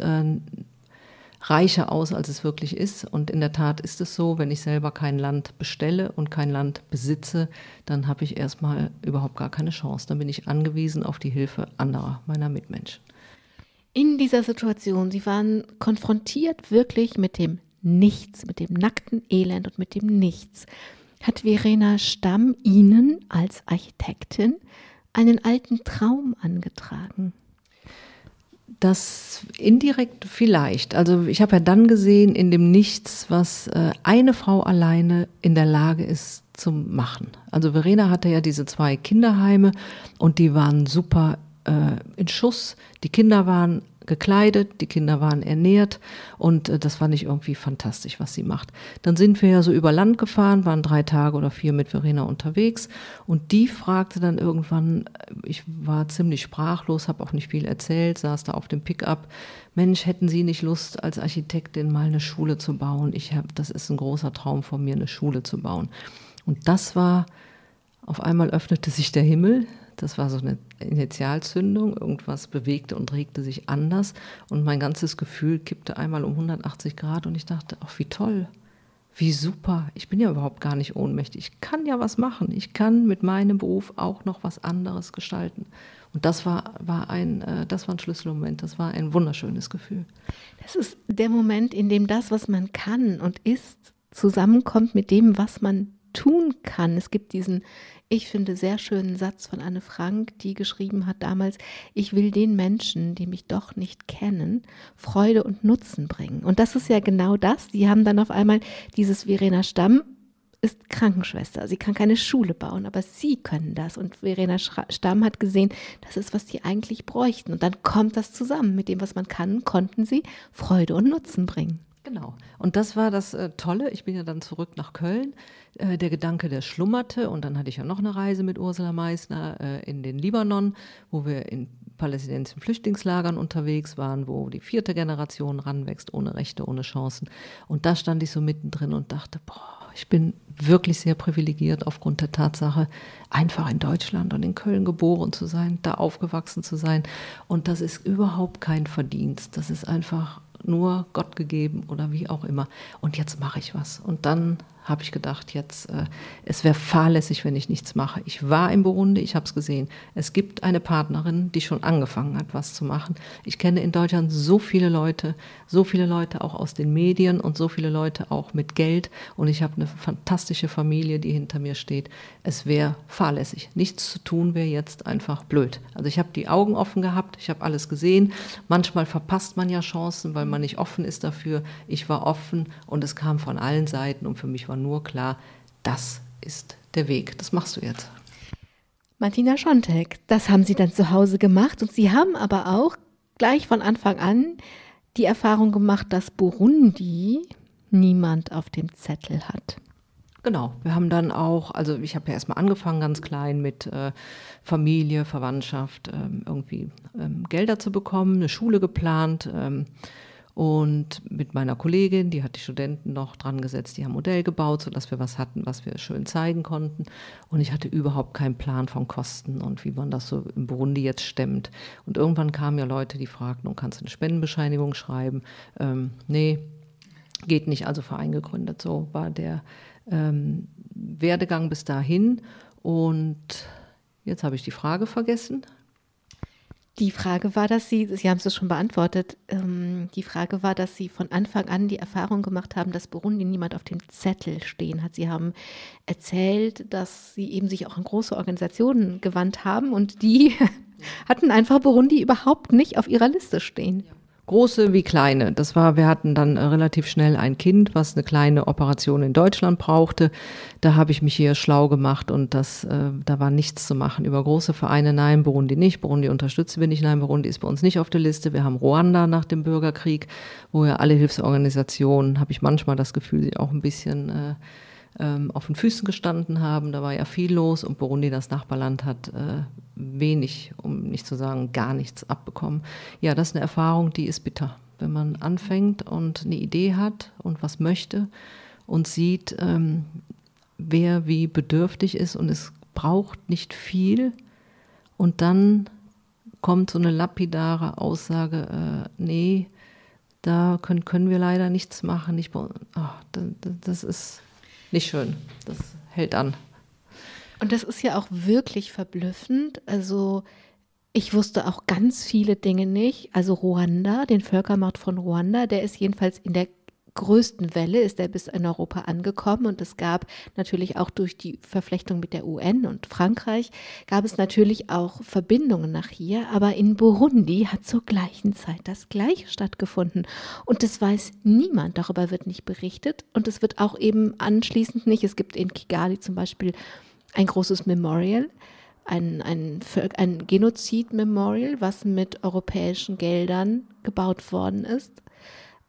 reicher aus, als es wirklich ist. Und in der Tat ist es so, wenn ich selber kein Land bestelle und kein Land besitze, dann habe ich erstmal überhaupt gar keine Chance. Dann bin ich angewiesen auf die Hilfe anderer, meiner Mitmenschen. In dieser Situation, Sie waren konfrontiert wirklich mit dem Nichts, mit dem nackten Elend und mit dem Nichts. Hat Verena Stamm Ihnen als Architektin einen alten Traum angetragen? Das indirekt vielleicht. Also ich habe ja dann gesehen in dem Nichts, was äh, eine Frau alleine in der Lage ist zu machen. Also Verena hatte ja diese zwei Kinderheime und die waren super äh, in Schuss. Die Kinder waren gekleidet, die Kinder waren ernährt und äh, das fand ich irgendwie fantastisch, was sie macht. Dann sind wir ja so über Land gefahren, waren drei Tage oder vier mit Verena unterwegs und die fragte dann irgendwann, äh, ich war ziemlich sprachlos, habe auch nicht viel erzählt, saß da auf dem Pickup, Mensch, hätten Sie nicht Lust als Architektin mal eine Schule zu bauen? Ich habe, das ist ein großer Traum von mir, eine Schule zu bauen. Und das war, auf einmal öffnete sich der Himmel, das war so eine Initialzündung. Irgendwas bewegte und regte sich anders. Und mein ganzes Gefühl kippte einmal um 180 Grad. Und ich dachte, ach, wie toll. Wie super. Ich bin ja überhaupt gar nicht ohnmächtig. Ich kann ja was machen. Ich kann mit meinem Beruf auch noch was anderes gestalten. Und das war, war, ein, äh, das war ein Schlüsselmoment. Das war ein wunderschönes Gefühl. Das ist der Moment, in dem das, was man kann und ist, zusammenkommt mit dem, was man tun kann. Es gibt diesen ich finde, sehr schönen Satz von Anne Frank, die geschrieben hat damals, ich will den Menschen, die mich doch nicht kennen, Freude und Nutzen bringen. Und das ist ja genau das. Die haben dann auf einmal dieses Verena Stamm ist Krankenschwester. Sie kann keine Schule bauen, aber sie können das. Und Verena Stamm hat gesehen, das ist, was die eigentlich bräuchten. Und dann kommt das zusammen. Mit dem, was man kann, konnten sie Freude und Nutzen bringen. Genau. Und das war das äh, Tolle. Ich bin ja dann zurück nach Köln. Äh, der Gedanke, der schlummerte. Und dann hatte ich ja noch eine Reise mit Ursula Meissner äh, in den Libanon, wo wir in palästinensischen Flüchtlingslagern unterwegs waren, wo die vierte Generation ranwächst, ohne Rechte, ohne Chancen. Und da stand ich so mittendrin und dachte, boah, ich bin wirklich sehr privilegiert aufgrund der Tatsache, einfach in Deutschland und in Köln geboren zu sein, da aufgewachsen zu sein. Und das ist überhaupt kein Verdienst. Das ist einfach nur Gott gegeben oder wie auch immer. Und jetzt mache ich was. Und dann habe ich gedacht, jetzt, äh, es wäre fahrlässig, wenn ich nichts mache. Ich war im Burundi, ich habe es gesehen. Es gibt eine Partnerin, die schon angefangen hat, was zu machen. Ich kenne in Deutschland so viele Leute, so viele Leute auch aus den Medien und so viele Leute auch mit Geld. Und ich habe eine fantastische Familie, die hinter mir steht. Es wäre fahrlässig. Nichts zu tun wäre jetzt einfach blöd. Also ich habe die Augen offen gehabt, ich habe alles gesehen. Manchmal verpasst man ja Chancen, weil man nicht offen ist dafür. Ich war offen und es kam von allen Seiten und für mich war war nur klar, das ist der Weg. Das machst du jetzt. Martina Schontek, das haben Sie dann zu Hause gemacht und Sie haben aber auch gleich von Anfang an die Erfahrung gemacht, dass Burundi niemand auf dem Zettel hat. Genau, wir haben dann auch, also ich habe ja erstmal angefangen ganz klein mit äh, Familie, Verwandtschaft, ähm, irgendwie ähm, Gelder zu bekommen, eine Schule geplant. Ähm, und mit meiner Kollegin, die hat die Studenten noch dran gesetzt, die haben Modell gebaut, sodass wir was hatten, was wir schön zeigen konnten. Und ich hatte überhaupt keinen Plan von Kosten und wie man das so im Burundi jetzt stemmt. Und irgendwann kamen ja Leute, die fragten, und kannst du eine Spendenbescheinigung schreiben? Ähm, nee, geht nicht, also Verein gegründet. So war der ähm, Werdegang bis dahin. Und jetzt habe ich die Frage vergessen. Die Frage war, dass Sie, Sie haben es schon beantwortet, ähm, die Frage war, dass Sie von Anfang an die Erfahrung gemacht haben, dass Burundi niemand auf dem Zettel stehen hat. Sie haben erzählt, dass Sie eben sich auch an große Organisationen gewandt haben und die hatten einfach Burundi überhaupt nicht auf ihrer Liste stehen. Ja. Große wie kleine. Das war, wir hatten dann äh, relativ schnell ein Kind, was eine kleine Operation in Deutschland brauchte. Da habe ich mich hier schlau gemacht und das, äh, da war nichts zu machen. Über große Vereine, nein, Burundi nicht. Burundi unterstützen wir nicht, nein, Burundi ist bei uns nicht auf der Liste. Wir haben Ruanda nach dem Bürgerkrieg, wo ja alle Hilfsorganisationen, habe ich manchmal das Gefühl, auch ein bisschen äh, ähm, auf den Füßen gestanden haben. Da war ja viel los und Burundi, das Nachbarland, hat äh, wenig, um nicht zu sagen gar nichts abbekommen. Ja, das ist eine Erfahrung, die ist bitter. Wenn man anfängt und eine Idee hat und was möchte und sieht, ähm, wer wie bedürftig ist und es braucht nicht viel und dann kommt so eine lapidare Aussage, äh, nee, da können, können wir leider nichts machen. Ich, oh, das, das ist nicht schön. Das hält an. Und das ist ja auch wirklich verblüffend. Also ich wusste auch ganz viele Dinge nicht. Also Ruanda, den Völkermord von Ruanda, der ist jedenfalls in der größten Welle ist er bis in Europa angekommen und es gab natürlich auch durch die Verflechtung mit der UN und Frankreich gab es natürlich auch Verbindungen nach hier, aber in Burundi hat zur gleichen Zeit das gleiche stattgefunden. Und das weiß niemand, darüber wird nicht berichtet und es wird auch eben anschließend nicht, es gibt in Kigali zum Beispiel ein großes Memorial, ein, ein, ein Genozid-Memorial, was mit europäischen Geldern gebaut worden ist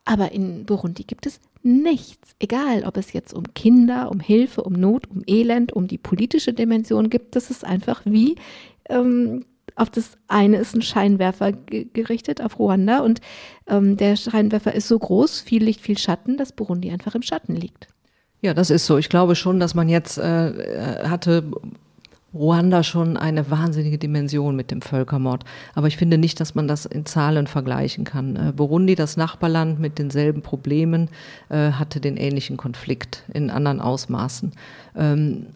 aber in Burundi gibt es nichts, egal ob es jetzt um Kinder, um Hilfe, um Not, um Elend, um die politische Dimension gibt. Das ist einfach wie ähm, auf das eine ist ein Scheinwerfer gerichtet auf Ruanda und ähm, der Scheinwerfer ist so groß, viel Licht, viel Schatten, dass Burundi einfach im Schatten liegt. Ja, das ist so. Ich glaube schon, dass man jetzt äh, hatte Ruanda schon eine wahnsinnige Dimension mit dem Völkermord. Aber ich finde nicht, dass man das in Zahlen vergleichen kann. Äh, Burundi, das Nachbarland mit denselben Problemen, äh, hatte den ähnlichen Konflikt in anderen Ausmaßen. Ähm,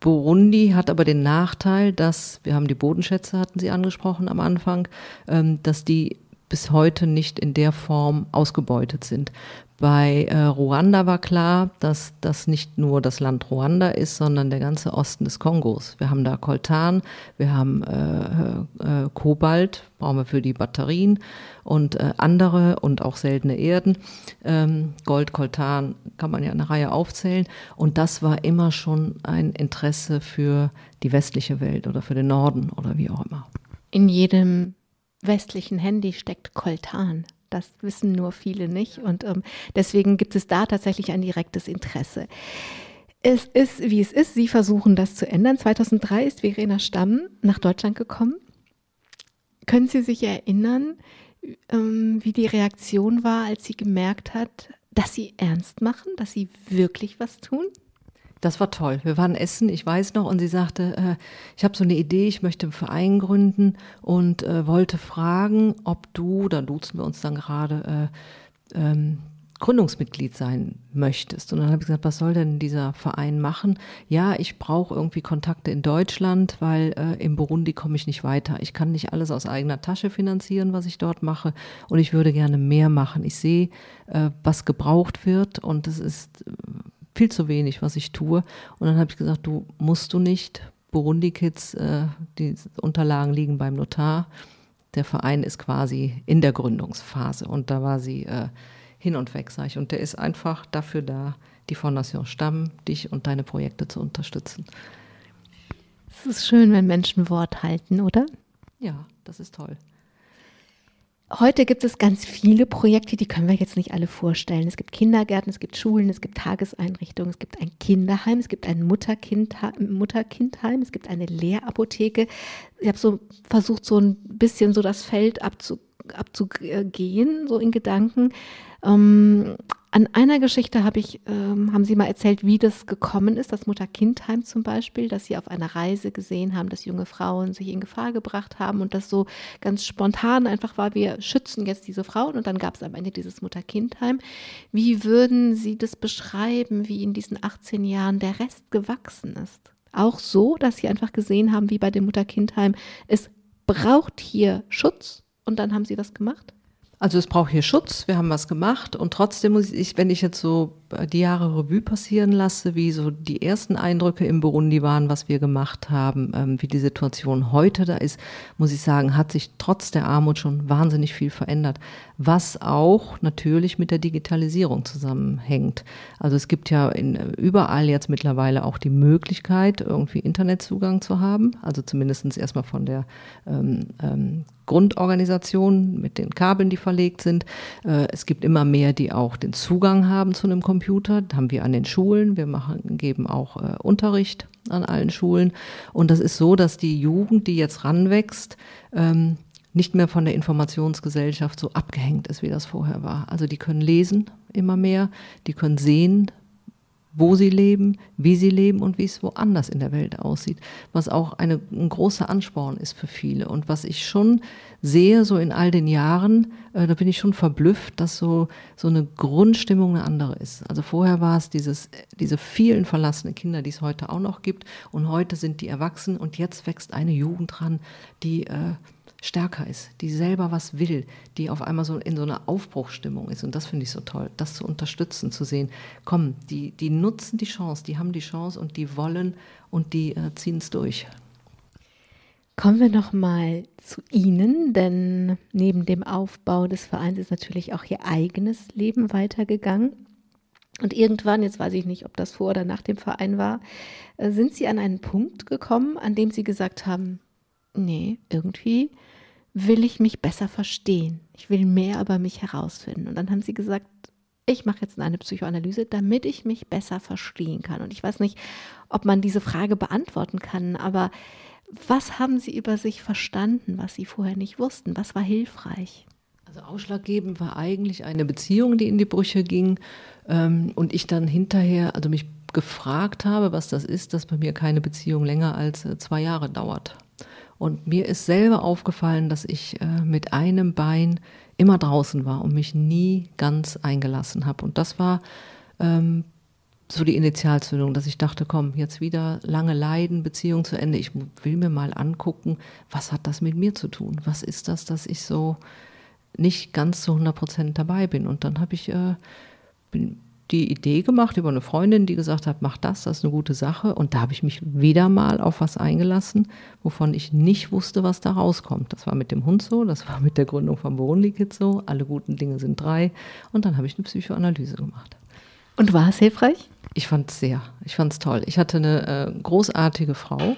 Burundi hat aber den Nachteil, dass, wir haben die Bodenschätze, hatten Sie angesprochen am Anfang, ähm, dass die bis heute nicht in der Form ausgebeutet sind. Bei äh, Ruanda war klar, dass das nicht nur das Land Ruanda ist, sondern der ganze Osten des Kongos. Wir haben da Koltan, wir haben äh, äh, Kobalt, brauchen wir für die Batterien und äh, andere und auch seltene Erden. Ähm, Gold, Koltan kann man ja eine Reihe aufzählen. Und das war immer schon ein Interesse für die westliche Welt oder für den Norden oder wie auch immer. In jedem westlichen Handy steckt Koltan. Das wissen nur viele nicht. Und ähm, deswegen gibt es da tatsächlich ein direktes Interesse. Es ist, wie es ist. Sie versuchen das zu ändern. 2003 ist Verena Stamm nach Deutschland gekommen. Können Sie sich erinnern, ähm, wie die Reaktion war, als sie gemerkt hat, dass Sie ernst machen, dass Sie wirklich was tun? Das war toll. Wir waren essen, ich weiß noch, und sie sagte, äh, ich habe so eine Idee, ich möchte einen Verein gründen und äh, wollte fragen, ob du, da duzen wir uns dann gerade, äh, ähm, Gründungsmitglied sein möchtest. Und dann habe ich gesagt, was soll denn dieser Verein machen? Ja, ich brauche irgendwie Kontakte in Deutschland, weil äh, im Burundi komme ich nicht weiter. Ich kann nicht alles aus eigener Tasche finanzieren, was ich dort mache. Und ich würde gerne mehr machen. Ich sehe, äh, was gebraucht wird und es ist viel zu wenig, was ich tue. Und dann habe ich gesagt, du musst du nicht. Burundi Kids, äh, die Unterlagen liegen beim Notar. Der Verein ist quasi in der Gründungsphase und da war sie äh, hin und weg, sag ich. Und der ist einfach dafür da, die Fondation Stamm, dich und deine Projekte zu unterstützen. Es ist schön, wenn Menschen Wort halten, oder? Ja, das ist toll. Heute gibt es ganz viele Projekte, die können wir jetzt nicht alle vorstellen. Es gibt Kindergärten, es gibt Schulen, es gibt Tageseinrichtungen, es gibt ein Kinderheim, es gibt ein Mutter-Kind-Heim, es gibt eine Lehrapotheke. Ich habe so versucht, so ein bisschen so das Feld abzu, abzugehen, so in Gedanken. Ähm, an einer Geschichte habe ich, ähm, haben Sie mal erzählt, wie das gekommen ist, das Mutter-Kind-Heim zum Beispiel, dass Sie auf einer Reise gesehen haben, dass junge Frauen sich in Gefahr gebracht haben und das so ganz spontan einfach war, wir schützen jetzt diese Frauen und dann gab es am Ende dieses Mutter-Kind-Heim. Wie würden Sie das beschreiben, wie in diesen 18 Jahren der Rest gewachsen ist? Auch so, dass Sie einfach gesehen haben, wie bei dem Mutter-Kind-Heim, es braucht hier Schutz und dann haben Sie was gemacht? Also es braucht hier Schutz, wir haben was gemacht und trotzdem muss ich, wenn ich jetzt so die Jahre Revue passieren lasse, wie so die ersten Eindrücke im Burundi waren, was wir gemacht haben, ähm, wie die Situation heute da ist, muss ich sagen, hat sich trotz der Armut schon wahnsinnig viel verändert, was auch natürlich mit der Digitalisierung zusammenhängt. Also es gibt ja in, überall jetzt mittlerweile auch die Möglichkeit, irgendwie Internetzugang zu haben, also zumindest erstmal von der ähm, ähm, Grundorganisation mit den Kabeln, die verlegt sind. Äh, es gibt immer mehr, die auch den Zugang haben zu einem Computer. Das haben wir an den Schulen. Wir machen, geben auch äh, Unterricht an allen Schulen. Und das ist so, dass die Jugend, die jetzt ranwächst, ähm, nicht mehr von der Informationsgesellschaft so abgehängt ist, wie das vorher war. Also die können lesen immer mehr, die können sehen, wo sie leben, wie sie leben und wie es woanders in der Welt aussieht, was auch eine, ein großer Ansporn ist für viele und was ich schon sehe, so in all den Jahren, äh, da bin ich schon verblüfft, dass so, so eine Grundstimmung eine andere ist. Also vorher war es dieses, diese vielen verlassenen Kinder, die es heute auch noch gibt und heute sind die erwachsen und jetzt wächst eine Jugend dran, die äh, stärker ist, die selber was will, die auf einmal so in so einer Aufbruchstimmung ist. Und das finde ich so toll, das zu unterstützen, zu sehen, komm, die, die nutzen die Chance, die haben die Chance und die wollen und die äh, ziehen es durch. Kommen wir noch mal zu Ihnen, denn neben dem Aufbau des Vereins ist natürlich auch Ihr eigenes Leben weitergegangen. Und irgendwann, jetzt weiß ich nicht, ob das vor oder nach dem Verein war, äh, sind Sie an einen Punkt gekommen, an dem Sie gesagt haben, nee, irgendwie will ich mich besser verstehen. Ich will mehr über mich herausfinden. Und dann haben sie gesagt, ich mache jetzt eine Psychoanalyse, damit ich mich besser verstehen kann. Und ich weiß nicht, ob man diese Frage beantworten kann, aber was haben Sie über sich verstanden, was Sie vorher nicht wussten? Was war hilfreich? Also ausschlaggebend war eigentlich eine Beziehung, die in die Brüche ging ähm, und ich dann hinterher, also mich gefragt habe, was das ist, dass bei mir keine Beziehung länger als äh, zwei Jahre dauert. Und mir ist selber aufgefallen, dass ich äh, mit einem Bein immer draußen war und mich nie ganz eingelassen habe. Und das war ähm, so die Initialzündung, dass ich dachte, komm, jetzt wieder lange Leiden, Beziehung zu Ende. Ich will mir mal angucken, was hat das mit mir zu tun? Was ist das, dass ich so nicht ganz zu 100 Prozent dabei bin? Und dann habe ich äh, bin, die Idee gemacht über eine Freundin, die gesagt hat, mach das, das ist eine gute Sache. Und da habe ich mich wieder mal auf was eingelassen, wovon ich nicht wusste, was da rauskommt. Das war mit dem Hund so, das war mit der Gründung von Burundi Kids so, alle guten Dinge sind drei. Und dann habe ich eine Psychoanalyse gemacht. Und war es hilfreich? Ich fand es sehr, ich fand es toll. Ich hatte eine äh, großartige Frau,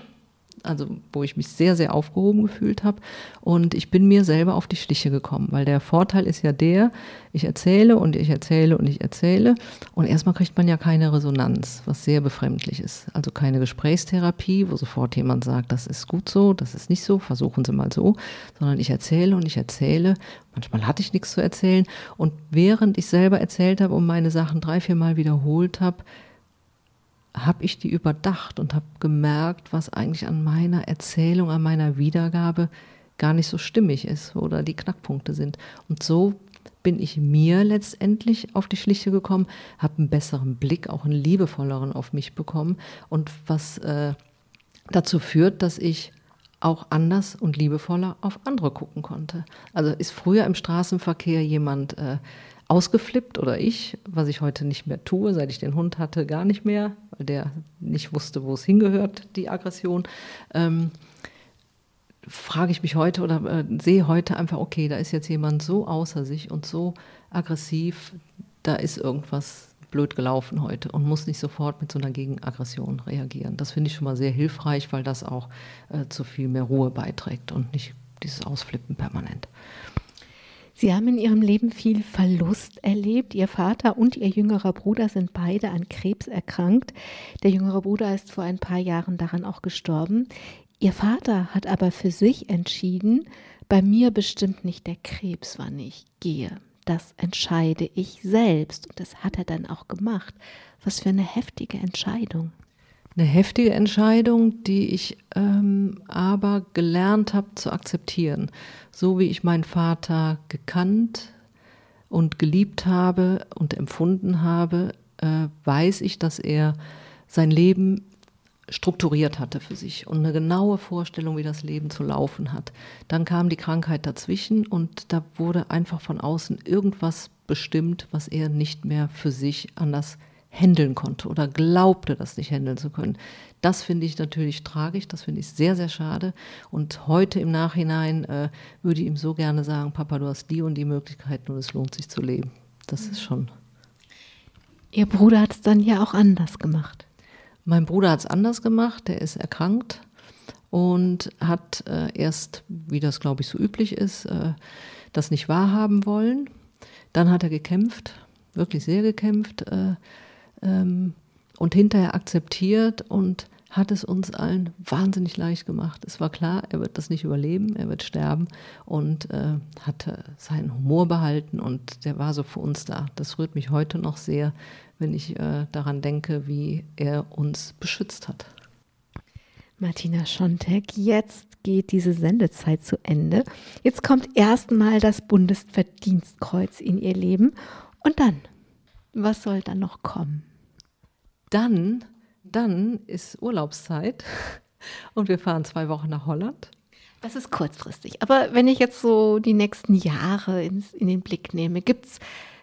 also wo ich mich sehr, sehr aufgehoben gefühlt habe. Und ich bin mir selber auf die Schliche gekommen, weil der Vorteil ist ja der, ich erzähle und ich erzähle und ich erzähle und erstmal kriegt man ja keine Resonanz, was sehr befremdlich ist. Also keine Gesprächstherapie, wo sofort jemand sagt, das ist gut so, das ist nicht so, versuchen Sie mal so, sondern ich erzähle und ich erzähle. Manchmal hatte ich nichts zu erzählen und während ich selber erzählt habe und meine Sachen drei, vier Mal wiederholt habe, habe ich die überdacht und habe gemerkt, was eigentlich an meiner Erzählung, an meiner Wiedergabe gar nicht so stimmig ist oder die Knackpunkte sind. Und so bin ich mir letztendlich auf die Schliche gekommen, habe einen besseren Blick, auch einen liebevolleren auf mich bekommen und was äh, dazu führt, dass ich auch anders und liebevoller auf andere gucken konnte. Also ist früher im Straßenverkehr jemand äh, ausgeflippt oder ich, was ich heute nicht mehr tue, seit ich den Hund hatte, gar nicht mehr, weil der nicht wusste, wo es hingehört, die Aggression. Ähm, frage ich mich heute oder äh, sehe heute einfach, okay, da ist jetzt jemand so außer sich und so aggressiv, da ist irgendwas blöd gelaufen heute und muss nicht sofort mit so einer Gegenaggression reagieren. Das finde ich schon mal sehr hilfreich, weil das auch äh, zu viel mehr Ruhe beiträgt und nicht dieses Ausflippen permanent. Sie haben in Ihrem Leben viel Verlust erlebt. Ihr Vater und Ihr jüngerer Bruder sind beide an Krebs erkrankt. Der jüngere Bruder ist vor ein paar Jahren daran auch gestorben. Ihr Vater hat aber für sich entschieden, bei mir bestimmt nicht der Krebs, wann ich gehe. Das entscheide ich selbst. Und das hat er dann auch gemacht. Was für eine heftige Entscheidung eine heftige Entscheidung, die ich ähm, aber gelernt habe zu akzeptieren. So wie ich meinen Vater gekannt und geliebt habe und empfunden habe, äh, weiß ich, dass er sein Leben strukturiert hatte für sich und eine genaue Vorstellung, wie das Leben zu laufen hat. Dann kam die Krankheit dazwischen und da wurde einfach von außen irgendwas bestimmt, was er nicht mehr für sich anders handeln konnte oder glaubte, das nicht handeln zu können. Das finde ich natürlich tragisch, das finde ich sehr, sehr schade. Und heute im Nachhinein äh, würde ich ihm so gerne sagen, Papa, du hast die und die Möglichkeiten und es lohnt sich zu leben. Das ist schon. Ihr Bruder hat es dann ja auch anders gemacht. Mein Bruder hat es anders gemacht, der ist erkrankt und hat äh, erst, wie das glaube ich so üblich ist, äh, das nicht wahrhaben wollen. Dann hat er gekämpft, wirklich sehr gekämpft. Äh, ähm, und hinterher akzeptiert und hat es uns allen wahnsinnig leicht gemacht. Es war klar, er wird das nicht überleben, er wird sterben und äh, hatte seinen Humor behalten und der war so für uns da. Das rührt mich heute noch sehr, wenn ich äh, daran denke, wie er uns beschützt hat. Martina Schontek, jetzt geht diese Sendezeit zu Ende. Jetzt kommt erstmal das Bundesverdienstkreuz in ihr Leben. Und dann? Was soll dann noch kommen? Dann, dann ist Urlaubszeit und wir fahren zwei Wochen nach Holland. Das ist kurzfristig. Aber wenn ich jetzt so die nächsten Jahre ins, in den Blick nehme, gibt es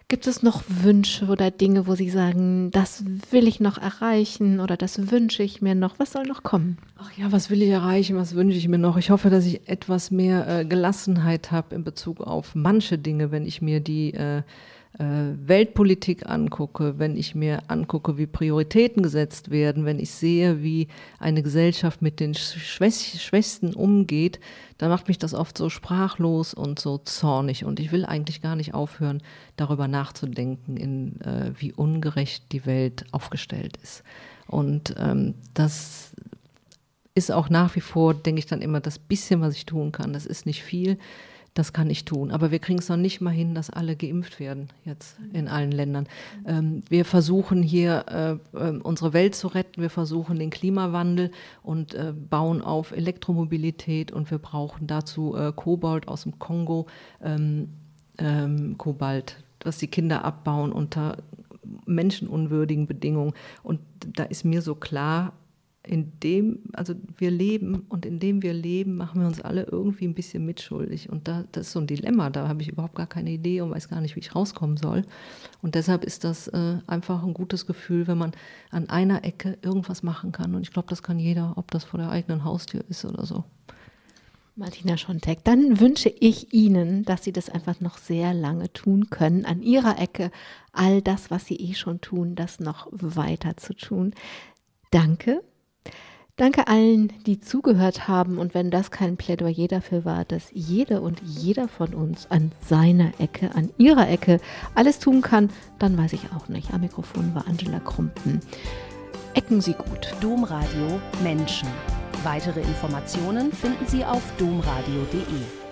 Gibt es noch Wünsche oder Dinge, wo Sie sagen, das will ich noch erreichen oder das wünsche ich mir noch? Was soll noch kommen? Ach ja, was will ich erreichen? Was wünsche ich mir noch? Ich hoffe, dass ich etwas mehr äh, Gelassenheit habe in Bezug auf manche Dinge, wenn ich mir die äh, Weltpolitik angucke, wenn ich mir angucke, wie Prioritäten gesetzt werden, wenn ich sehe, wie eine Gesellschaft mit den Schwächsten umgeht, dann macht mich das oft so sprachlos und so zornig. Und ich will eigentlich gar nicht aufhören, darüber nachzudenken, in, äh, wie ungerecht die Welt aufgestellt ist. Und ähm, das ist auch nach wie vor, denke ich dann immer, das bisschen, was ich tun kann. Das ist nicht viel das kann ich tun. Aber wir kriegen es noch nicht mal hin, dass alle geimpft werden jetzt in allen Ländern. Ähm, wir versuchen hier äh, äh, unsere Welt zu retten, wir versuchen den Klimawandel und äh, bauen auf Elektromobilität und wir brauchen dazu äh, Kobalt aus dem Kongo, ähm, ähm, Kobalt, was die Kinder abbauen unter menschenunwürdigen Bedingungen. Und da ist mir so klar, in dem, also wir leben und in dem wir leben, machen wir uns alle irgendwie ein bisschen mitschuldig. Und da, das ist so ein Dilemma, da habe ich überhaupt gar keine Idee und weiß gar nicht, wie ich rauskommen soll. Und deshalb ist das äh, einfach ein gutes Gefühl, wenn man an einer Ecke irgendwas machen kann. Und ich glaube, das kann jeder, ob das vor der eigenen Haustür ist oder so. Martina Schontek, dann wünsche ich Ihnen, dass Sie das einfach noch sehr lange tun können, an Ihrer Ecke all das, was Sie eh schon tun, das noch weiter zu tun. Danke Danke allen, die zugehört haben und wenn das kein Plädoyer dafür war, dass jede und jeder von uns an seiner Ecke, an ihrer Ecke alles tun kann, dann weiß ich auch nicht. Am Mikrofon war Angela Krumpen. Ecken Sie gut. Domradio Menschen. Weitere Informationen finden Sie auf domradio.de.